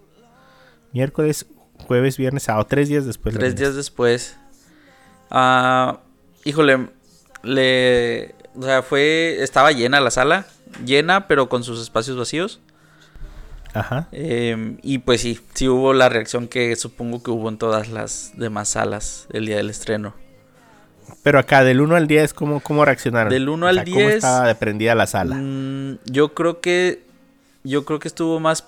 Miércoles, jueves, viernes, sábado. Tres días después.
Tres días después. Ah, híjole, le, o sea, fue, estaba llena la sala, llena, pero con sus espacios vacíos.
Ajá.
Eh, y pues sí, sí hubo la reacción que supongo que hubo en todas las demás salas el día del estreno.
Pero acá, del 1 al 10, ¿cómo, cómo reaccionaron?
Del 1
O
al
sea, ¿Cómo
10,
estaba de prendida la sala?
Mm, yo creo que, yo creo que estuvo más,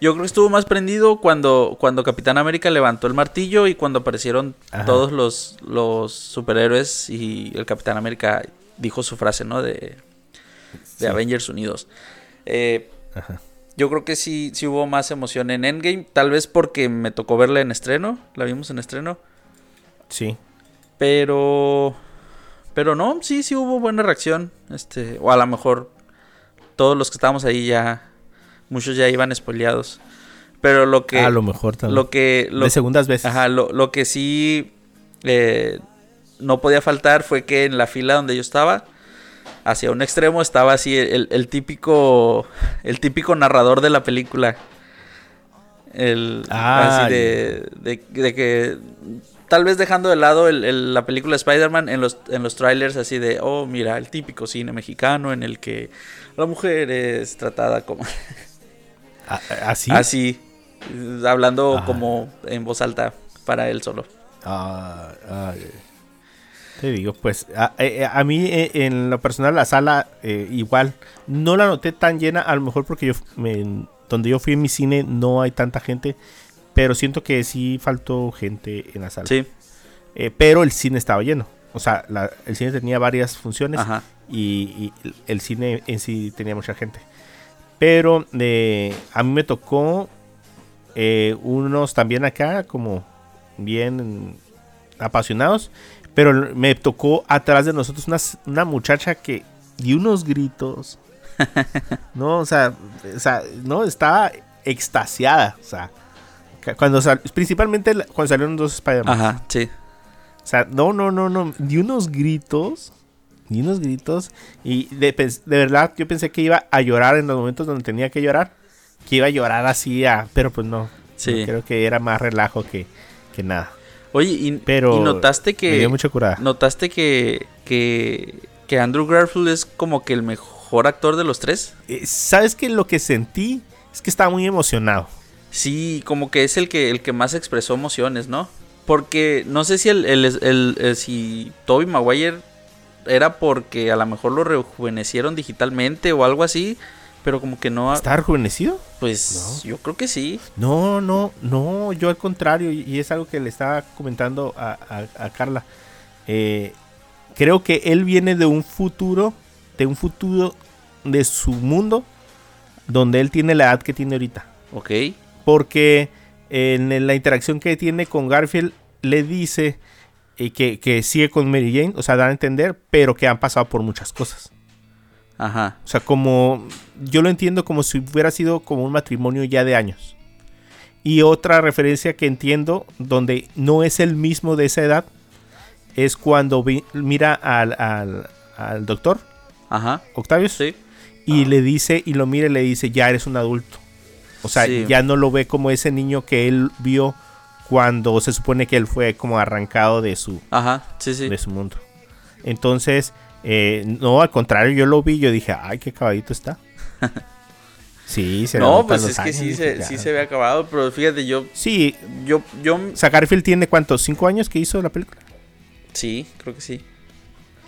yo creo que estuvo más prendido cuando, cuando Capitán América levantó el martillo y cuando aparecieron
Ajá.
todos los, los superhéroes y el Capitán América dijo su frase, ¿no? De, de
Sí.
Avengers Unidos. Eh,
Ajá.
yo creo que sí, sí hubo más emoción en Endgame, tal vez porque me tocó verla en estreno, la vimos en estreno,
Sí.
Pero, pero no, sí, sí hubo buena reacción, este, o a lo mejor todos los que estábamos ahí ya, muchos ya iban spoileados, pero lo que,
a lo mejor también.
lo que, lo,
de segundas veces.
ajá, lo, lo que sí eh, no podía faltar fue que en la fila donde yo estaba, hacia un extremo estaba así el, el típico, el típico narrador de la película. El,
Ah,
así de, de, de que tal vez dejando de lado el- el- la película Spider-Man en los, en los trailers así de, oh, mira, el típico cine mexicano en el que la mujer es tratada como
A- *laughs* a- ¿Así?
así, eh, hablando
Ajá.
como en voz alta para él solo.
Ah, te digo, pues a, eh, a mí eh, en lo personal la sala eh, igual no la noté tan llena, a lo mejor porque yo me- donde yo fui en mi cine no hay tanta gente, pero siento que sí faltó gente en la sala.
Sí,
Eh, pero el cine estaba lleno. O sea, la- el cine tenía varias funciones
ajá.
y, y el cine en sí tenía mucha gente. Pero eh, a mí me tocó eh, unos también acá como bien apasionados. Pero me tocó atrás de nosotros una, una muchacha que dio unos gritos. *laughs* no, o sea, o sea, no, estaba extasiada. O sea, cuando sal- principalmente cuando salieron dos Spider-Man.
Ajá, sí.
O sea, no, no, no, no. Di unos gritos. Di unos gritos. Y de, verdad, yo pensé que iba a llorar en los momentos donde tenía que llorar. Que iba a llorar así, a- pero pues no.
Sí.
No, creo que era más relajo que, que nada.
Oye, y,
Pero
y notaste
Me
que
dio mucha curada.
notaste que, que que Andrew Garfield es como que el mejor actor de los tres.
Eh, ¿Sabes que Lo que sentí es que estaba muy emocionado.
Sí, como que es el que el que más expresó emociones, ¿no? Porque no sé si el, el, el- el- si Toby Maguire era porque a lo mejor lo rejuvenecieron digitalmente o algo así, pero como que no, ha-
¿Está rejuvenecido?
pues yo creo que sí.
No, no, no, yo al contrario, y y es algo que le estaba comentando a, a- a Carla. Eh, creo que él viene de un futuro, de un futuro de su mundo, donde él tiene la edad que tiene ahorita.
Ok.
Porque en la interacción que tiene con Garfield, le dice eh, que, que sigue con Mary Jane, o sea, da a entender, pero que han pasado por muchas cosas.
Ajá.
O sea, como yo lo entiendo como si hubiera sido como un matrimonio ya de años. Y otra referencia que entiendo, donde no es el mismo de esa edad, es cuando vi- mira al, al, al doctor,
Ajá.
Octavius,
Sí.
y le dice, y lo mira y le dice, ya eres un adulto. O sea,
Sí.
ya no lo ve como ese niño que él vio cuando se supone que él fue como arrancado de su,
Ajá. Sí, sí.
de su mundo. Entonces, eh, no, al contrario, yo lo vi, yo dije, ay, qué caballito está. *laughs* Sí, se
No, pues es que sí
dije,
se,
ya.
sí se ve acabado, pero fíjate, yo,
Sí,
yo, yo,
o sea, Garfield tiene cuántos, cinco años que hizo la película.
sí, creo que sí.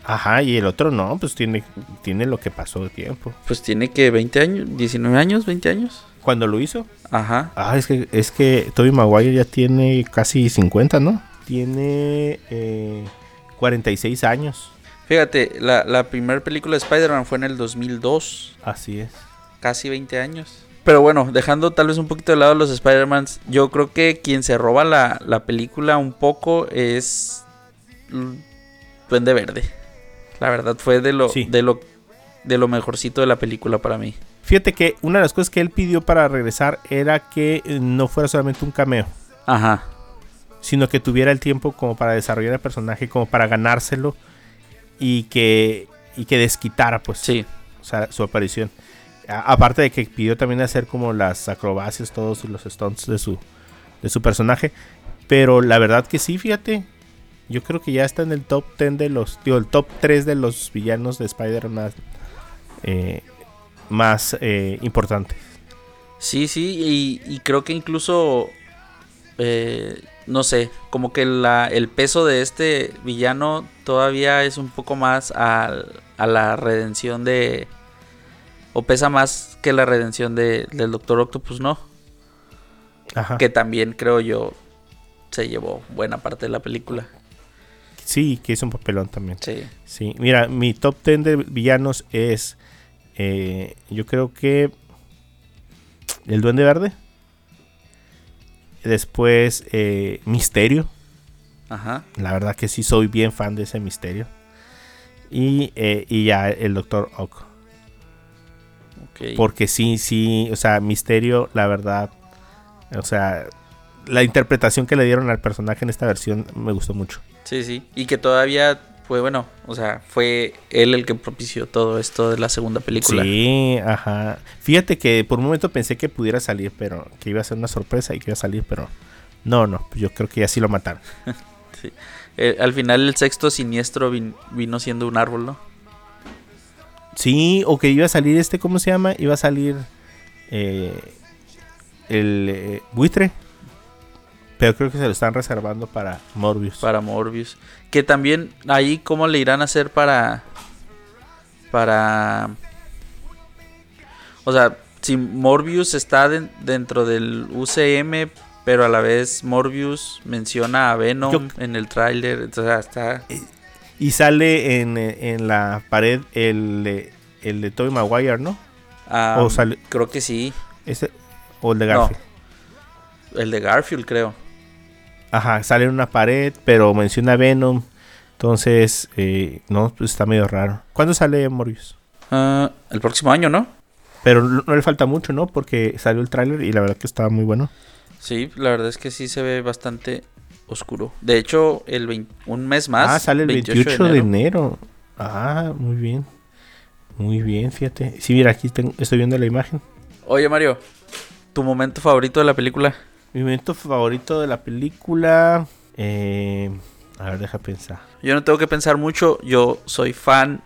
Ajá, y el otro no, pues tiene, tiene lo que pasó de tiempo.
Pues tiene que 20 años, 19 años, 20 años.
Cuando lo hizo,
Ajá.
ah, es que, es que Tobey Maguire ya tiene casi 50, ¿no? Tiene eh, 46 años.
Fíjate, la, la primera película de Spider-Man fue en el 2002,
Así es.
casi 20 años. Pero bueno, dejando tal vez un poquito de lado los Spider-Mans, yo creo que quien se roba la, la película un poco es mm, Duende Verde. La verdad fue de lo,
Sí.
de lo de lo mejorcito de la película para mí.
Fíjate que una de las cosas que él pidió para regresar era que eh, no fuera solamente un cameo,
Ajá.
sino que tuviera el tiempo como para desarrollar el personaje, como para ganárselo y que, y que desquitara, pues,
Sí.
o sea, su aparición. A- aparte de que pidió también hacer como las acrobacias, todos los stunts de su, de su personaje. Pero la verdad que sí, fíjate. Yo creo que ya está en el top 10 de los. Digo, el top 3 de los villanos de Spider-Man eh, más eh, importantes.
Sí, sí, y, y creo que incluso, eh, no sé, como que la, el peso de este villano todavía es un poco más al- a, la redención de... O pesa más que la redención de, del Doctor Octopus, ¿no?
Ajá.
Que también creo yo se llevó buena parte de la película.
Sí, que hizo un papelón también.
Sí.
Sí, mira, mi top 10 de villanos es. Eh, yo creo que. El Duende Verde. Después, eh, Misterio.
Ajá.
La verdad que sí soy bien fan de ese Misterio. Y, eh, y ya el Doctor Ock.
ok.
Porque sí, sí, o sea, Misterio, la verdad. O sea, la interpretación que le dieron al personaje en esta versión me gustó mucho.
Sí, sí. Y que todavía fue bueno. O sea, fue él el que propició todo esto de la segunda película.
Sí, ajá. Fíjate que por un momento pensé que pudiera salir, pero que iba a ser una sorpresa y que iba a salir, pero no, no, yo creo que ya sí lo mataron. *laughs*
Eh, al final el sexto siniestro vin- vino siendo un árbol, ¿no?
Sí, o que iba a salir este, ¿cómo se llama? Iba a salir eh, el eh, buitre, pero creo que se lo están reservando para Morbius.
Para Morbius. Que también ahí cómo le irán a hacer para... Para... O sea, si Morbius está den- dentro del UCM, pero a la vez Morbius menciona a Venom
Yo-
en el tráiler. O sea, está...
Y sale en, en la pared el, de- el de Tobey Maguire, ¿no?
ah,
O sale-
Creo que sí.
Ese, o el de
No.
Garfield.
El de Garfield, creo.
Ajá, sale en una pared, pero menciona Venom. Entonces, eh, no, pues está medio raro. ¿Cuándo sale Morbius?
Ah, el próximo año, ¿no?
Pero no no le falta mucho, ¿no? Porque salió el tráiler y la verdad que estaba muy bueno.
Sí, la verdad es que sí se ve bastante oscuro. De hecho, el vein- un mes más.
ah, sale el 28, de, enero. Ah, muy bien. Muy bien, fíjate. Sí, mira, aquí tengo- estoy viendo la imagen.
Oye, Mario, ¿tu momento favorito de la película?
Mi momento favorito de la película. eh, a ver, deja pensar.
Yo no tengo que pensar mucho. Yo soy fan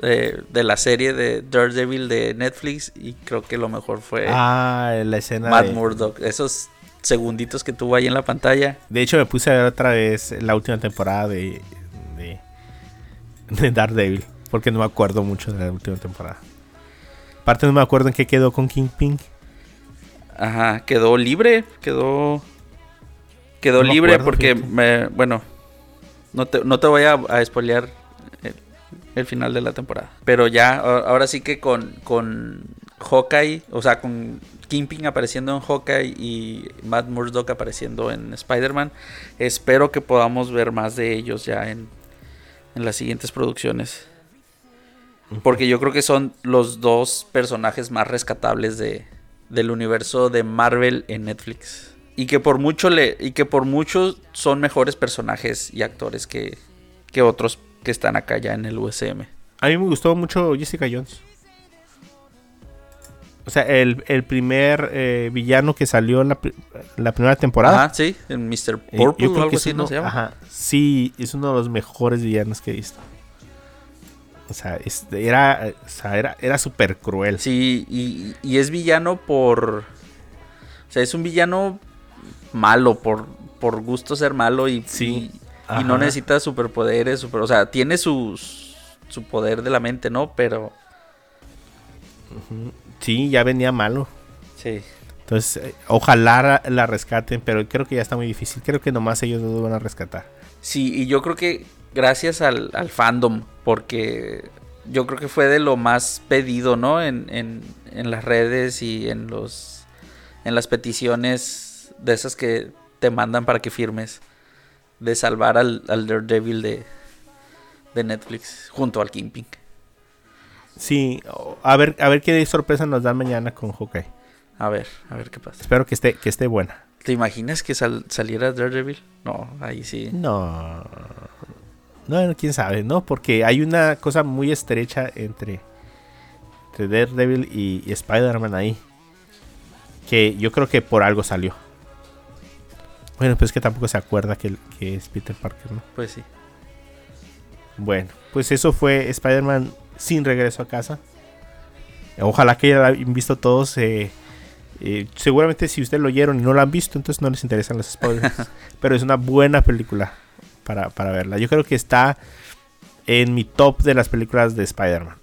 eh, de la serie de Daredevil de Netflix y creo que lo mejor fue
Ah, la escena.
Matt
de,
Murdock. Esos segunditos que tuvo ahí en la pantalla.
de hecho, me puse a ver otra vez la última temporada de, de, de Daredevil. Porque no me acuerdo mucho de la última temporada. Aparte, no me acuerdo en qué quedó con Kingpin.
Ajá, quedó libre, quedó quedó
No
libre
acuerdo,
porque me, bueno, no te, no te voy a, a spoilear el, el final de la temporada, pero ya ahora sí que con con Hawkeye, o sea, con Kingpin apareciendo en Hawkeye y Matt Murdock apareciendo en Spider-Man, espero que podamos ver más de ellos ya en en las siguientes producciones. Porque yo creo que son los dos personajes más rescatables de, del universo de Marvel en Netflix. Y que por mucho le. Y que por mucho son mejores personajes y actores que, que otros que están acá ya en el USM.
A mí me gustó mucho Jessica Jones. O sea, el, el primer eh, villano que salió en la, la primera temporada.
Ajá, sí, en Mr.
Eh,
Purple
yo
o algo así, ¿no se llama?
Ajá, sí, es uno de los mejores villanos que he visto. O sea, es- era, o sea, era, era súper cruel.
Sí, y, y es villano por. O sea, es un villano malo, por, por gusto ser malo y,
Sí,
y, no necesita superpoderes. Super, o sea, tiene sus, su poder de la mente, ¿no? Pero.
Sí, ya venía malo.
Sí.
Entonces, eh, ojalá la, rescaten, pero creo que ya está muy difícil. Creo que nomás ellos lo van a rescatar.
Sí, y yo creo que gracias al, al fandom, porque yo creo que fue de lo más pedido, ¿no? En, en, en las redes y en los en las peticiones de esas que te mandan para que firmes de salvar al, al Daredevil de, de Netflix junto al Kingpin.
Sí, a ver, a ver qué sorpresa nos dan mañana con Hawkeye.
A ver, a ver qué pasa.
Espero que esté, que esté buena.
¿Te imaginas que sal- saliera Daredevil? No, ahí sí.
No. No, quién sabe, ¿no? Porque hay una cosa muy estrecha entre, entre Daredevil y, y Spider-Man ahí. Que yo creo que por algo salió. Bueno, pues que tampoco se acuerda que, que es Peter Parker, ¿no?
Pues sí.
Bueno, pues eso fue Spider-Man sin regreso a casa. Ojalá que ya la hayan visto todos. eh, eh, seguramente si ustedes lo oyeron y no lo han visto, entonces no les interesan los spoilers. *laughs* Pero es una buena película para, para verla. Yo creo que está en mi top de las películas de Spider-Man.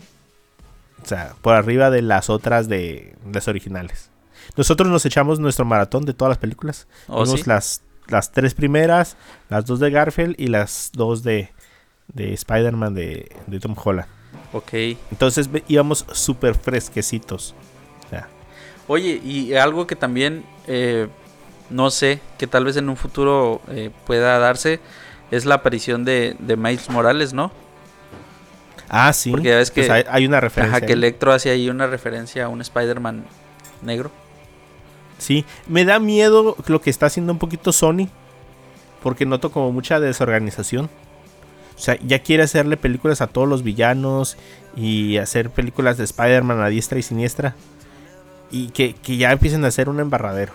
O sea, por arriba de las otras de las originales. Nosotros nos echamos nuestro maratón de todas las películas.
¿Oh,
Vimos
sí?
las, las tres primeras, las dos de Garfield y las dos de, de Spider-Man de, de Tom Holland.
Ok.
Entonces íbamos súper fresquecitos. O sea,
Oye, y algo que también eh, no sé, que tal vez en un futuro eh, pueda darse, es la aparición de, de Miles Morales, ¿no?
ah, sí.
Porque ya ves
pues
que-
hay, hay una referencia.
Ajá, que. Electro hace ahí una referencia a un Spider-Man negro.
Sí, me da miedo lo que está haciendo un poquito Sony. Porque noto como mucha desorganización. O sea, ya quiere hacerle películas a todos los villanos. Y hacer películas de Spider-Man a diestra y siniestra. Y que, que ya empiecen a hacer un embarradero.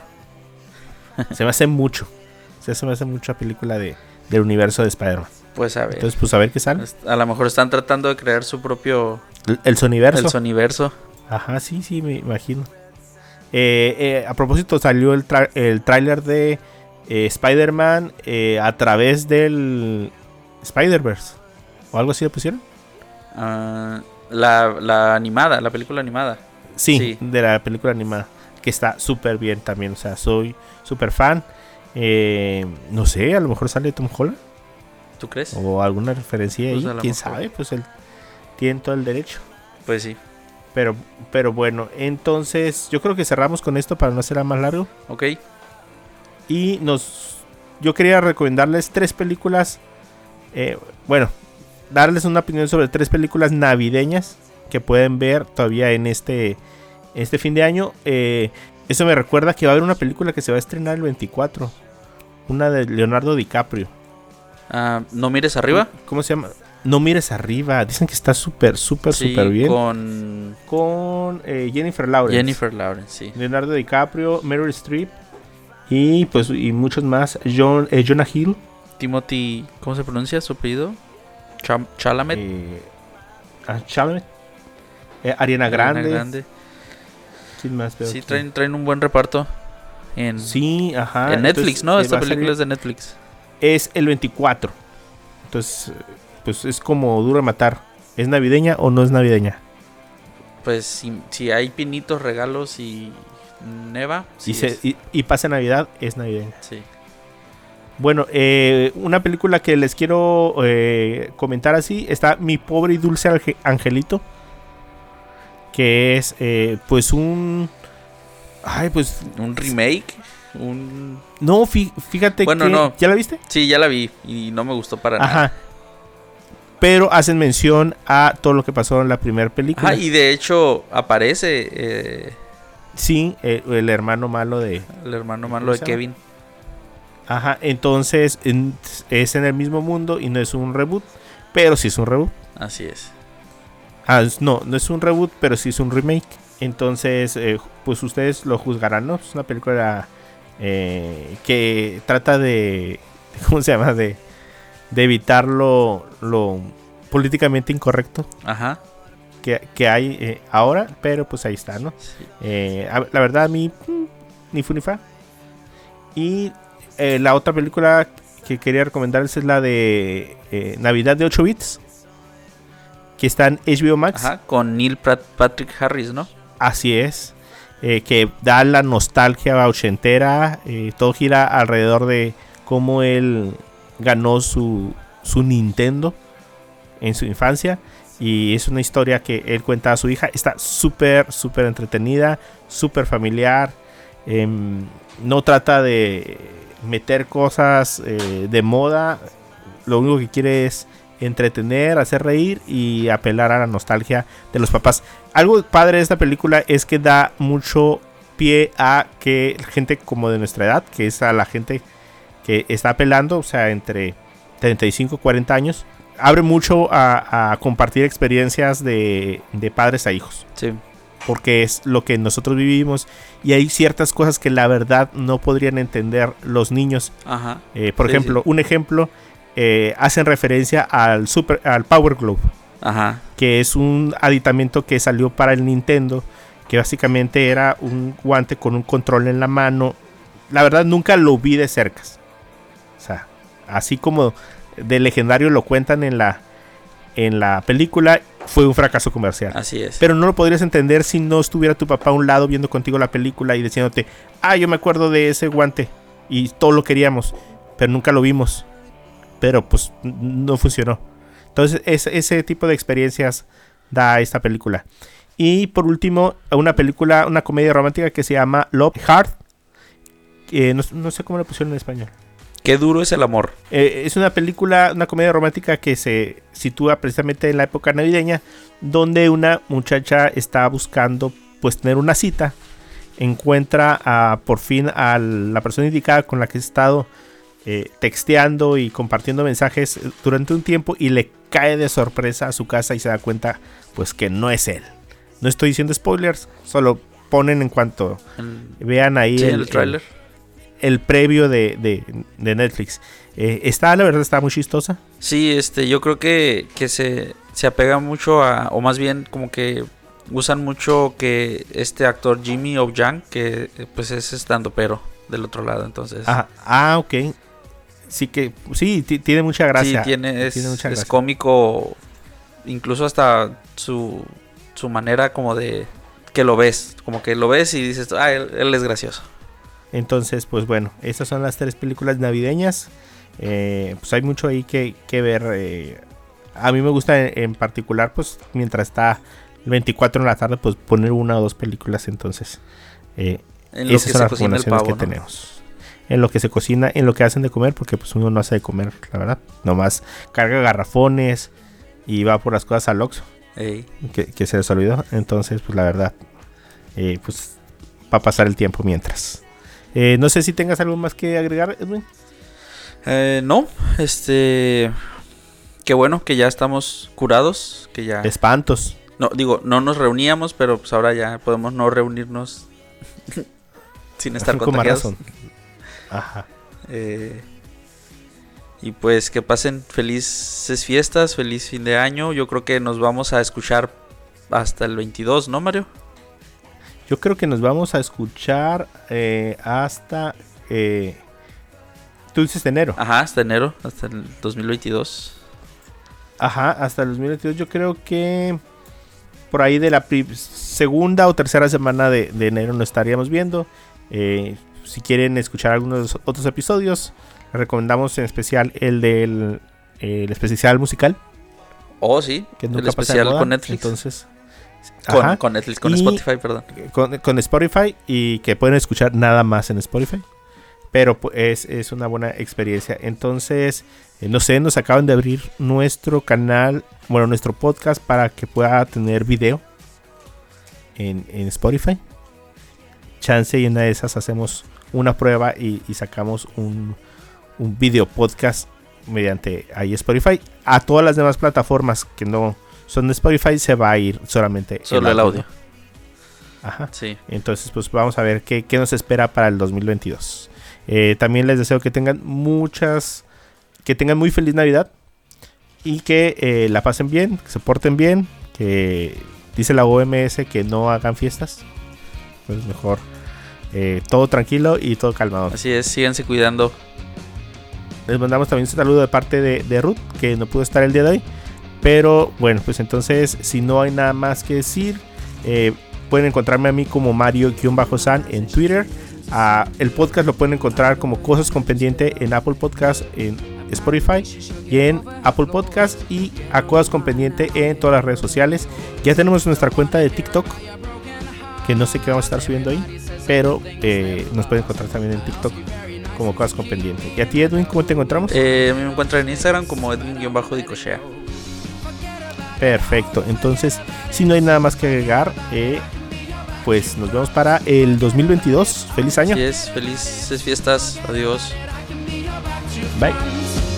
*laughs* Se me hace mucho. O sea, se me hace mucha película de, del universo de Spider-Man.
Pues a ver.
Entonces, pues a ver qué sale.
a lo mejor están tratando de crear su propio
El, el Sonyverso.
el Soniverso.
Ajá, sí, sí, me imagino. Eh, eh, a propósito, salió el, el tráiler de eh, Spider-Man eh, a través del Spider-Verse. ¿O algo así le pusieron?
Ah, la, la animada, la película animada.
Sí,
Sí.
de la película animada. Que está súper bien también. O sea, soy súper fan. Eh, no sé, a lo mejor sale Tom Holland.
¿Tú crees?
O alguna referencia
Pues
ahí. Quién
mejor.
sabe, pues él tiene todo el derecho.
Pues sí.
Pero, pero bueno, entonces yo creo que cerramos con esto para no hacerla más largo.
Ok.
Y nos. Yo quería recomendarles tres películas. eh, bueno, darles una opinión sobre tres películas navideñas que pueden ver todavía en este, este fin de año. Eh, eso me recuerda que va a haber una película que se va a estrenar el 24. Una de Leonardo DiCaprio.
Ah, ¿No mires arriba?
¿Cómo se llama? No mires arriba. Dicen que está súper, súper,
Sí,
súper bien.
Con
Con eh, Jennifer Lawrence.
Jennifer Lawrence, sí.
Leonardo DiCaprio, Meryl Streep y pues y muchos más. John, eh, Jonah Hill.
Timothy, ¿cómo se pronuncia su apellido? Chalamet.
eh, ah, Chalamet, eh, Ariana
Ariana
Grande. ¿Quién más veo
Sí, traen, traen un buen reparto en,
Sí, ajá.
en Netflix,
entonces,
¿no?
eh,
Esta película es de Netflix.
es el 24. Entonces, pues es como duro matar. ¿Es navideña o no es navideña?
Pues si, si hay pinitos, regalos y neva, sí
y, se- y- y pasa Navidad, es navideña.
Sí.
Bueno, eh, una película que les quiero eh, comentar así está Mi pobre y dulce Ange- angelito, que es eh, pues un... Ay, pues...
Un remake, un...
No, fí- fíjate
Bueno,
que...
no.
¿Ya la viste?
Sí, ya la vi y no me gustó para nada.
Ajá. Pero hacen mención a todo lo que pasó en la primera película.
Ajá, y de hecho aparece eh,
Sí, eh, el hermano malo de...
el hermano
¿Cómo
malo de? Kevin.
Ajá, entonces en- es en el mismo mundo y no es un reboot, pero sí es un reboot.
Así es.
Ah, no, no es un reboot, pero sí es un remake. Entonces, eh, pues ustedes lo juzgarán, ¿no? Es una película eh, que trata de. *laughs* ¿Cómo se llama? De, de evitar lo, lo políticamente incorrecto
Ajá.
que, que hay eh, ahora, pero pues ahí está, ¿no?
sí.
Eh, a- la verdad, a mí mm, ni fu ni fa. Y eh, la otra película que quería recomendarles es la de Navidad de 8 bits. Que está en HBO Max.
Ajá, con Neil Patrick Harris, ¿no?
Así es. eh, que da la nostalgia ochentera. eh, todo gira alrededor de cómo él ganó su, su Nintendo en su infancia. Y es una historia que él cuenta a su hija. Está súper, súper entretenida, súper familiar. em, no trata de meter cosas eh, de moda. Lo único que quiere es entretener, hacer reír y apelar a la nostalgia de los papás. Algo padre de esta película es que da mucho pie a que gente como de nuestra edad, que es a la gente que está apelando, o sea, entre 35 y 40 años, abre mucho a, a compartir experiencias de, de padres a hijos
Sí.
porque es lo que nosotros vivimos y hay ciertas cosas que la verdad no podrían entender los niños.
Ajá.
Eh, por
Sí,
ejemplo, un ejemplo, eh, hacen referencia al, super, al Power Glove,
Ajá.
que es un aditamento que salió para el Nintendo, que básicamente era un guante con un control en la mano. La verdad nunca lo vi de cerca. O sea, así como de legendario lo cuentan en la, en la película, fue un fracaso comercial.
Así es.
Pero no lo podrías entender si no estuviera tu papá a un lado viendo contigo la película y diciéndote, ah, yo me acuerdo de ese guante y todo lo queríamos, pero nunca lo vimos. Pero pues no funcionó. Entonces es- ese tipo de experiencias da esta película. Y por último, una película, una comedia romántica que se llama Love Hard. que no, no sé cómo la pusieron en español.
Qué duro es el amor.
Eh, es una película, una comedia romántica que se sitúa precisamente en la época navideña, donde una muchacha está buscando pues tener una cita, encuentra a, por fin a la persona indicada con la que ha estado eh, texteando y compartiendo mensajes durante un tiempo y le cae de sorpresa a su casa y se da cuenta pues que no es él. No estoy diciendo spoilers, solo ponen en cuanto vean ahí
sí,
el,
el, tráiler.
el previo de, de- de Netflix. Eh, está, la verdad, está muy chistosa.
Sí, este, yo creo que, que se, se apega mucho a, o más bien como que usan mucho que este actor Jimmy O'Jang, que eh, pues es estando pero del otro lado, entonces.
Ah, ah, ok. Sí que, sí, ti- tiene mucha gracia.
Sí, tiene, es,
tiene mucha
es
gracia.
cómico, incluso hasta su, su manera como de que lo ves, como que lo ves y dices, ah, él, él es gracioso.
Entonces, pues bueno, estas son las tres películas navideñas. Eh, pues hay mucho ahí que, que ver. eh. A mí me gusta en, en particular, pues mientras está el 24 en la tarde, pues poner una o dos películas. Entonces, eh,
En
esas son las recomendaciones
pavo,
que
¿no?
tenemos. En lo que se cocina, en lo que hacen de comer, porque pues uno no hace de comer, la verdad. Nomás carga garrafones y va por las cosas al Oxxo. Que, que se les olvidó. Entonces, pues la verdad, eh, pues va a pasar el tiempo mientras. Eh, no sé si tengas algo más que agregar, Edwin.
Eh, no, este. Qué bueno que ya estamos curados, que ya.
Espantos.
No, digo, no nos reuníamos, pero pues ahora ya podemos no reunirnos *laughs* sin estar
Con
contagiados.
razón. Ajá.
Eh, y pues que pasen felices fiestas, feliz fin de año. Yo creo que nos vamos a escuchar hasta el 22, ¿no, Mario?
Yo creo que nos vamos a escuchar eh, hasta. eh, Tú dices enero.
Ajá, hasta enero, hasta el 2022.
Ajá, hasta el 2022. Yo creo que por ahí de la segunda o tercera semana de, de enero nos estaríamos viendo. Eh, si quieren escuchar algunos de los otros episodios, les recomendamos en especial el del el especial musical,
Oh, sí,
que
el
nunca de
especial
moda.
con Netflix.
Entonces,
con, con Netflix, con
Y-
Spotify, perdón.
con, con Spotify y que pueden escuchar nada más en Spotify. Pero es, es una buena experiencia. Entonces, eh, no sé, nos acaban de abrir nuestro canal, bueno, nuestro podcast para que pueda tener video en, en Spotify. Chance y en una de esas hacemos una prueba y, y sacamos un, un video podcast mediante ahí Spotify. A todas las demás plataformas que no son de Spotify se va a ir solamente
Solo el audio.
Ajá.
Sí.
Entonces, pues vamos a ver qué, qué nos espera para el 2022. Eh, también les deseo que tengan muchas, que tengan muy feliz Navidad y que eh, la pasen bien, que se porten bien, que dice la OMS que no hagan fiestas. Pues mejor eh, todo tranquilo y todo calmado.
Así es, síganse cuidando.
Les mandamos también un saludo de parte de, de Ruth, que no pudo estar el día de hoy. Pero bueno, pues entonces, si no hay nada más que decir, eh, pueden encontrarme a mí como Mario-San en Twitter. Ah, el podcast lo pueden encontrar como Cosas con Pendiente en Apple Podcast, en Spotify y en Apple Podcast y a Cosas con Pendiente en todas las redes sociales. Ya tenemos nuestra cuenta de TikTok, que no sé qué vamos a estar subiendo ahí, pero eh, nos pueden encontrar también en TikTok como cosas con pendiente. ¿Y a ti, Edwin, cómo te encontramos?
Eh, me encuentran en Instagram como Edwin-Dicochea.
Perfecto. Entonces, si no hay nada más que agregar, eh, pues nos vemos para el 2022. Feliz año.
Así es, felices fiestas. Adiós.
Bye.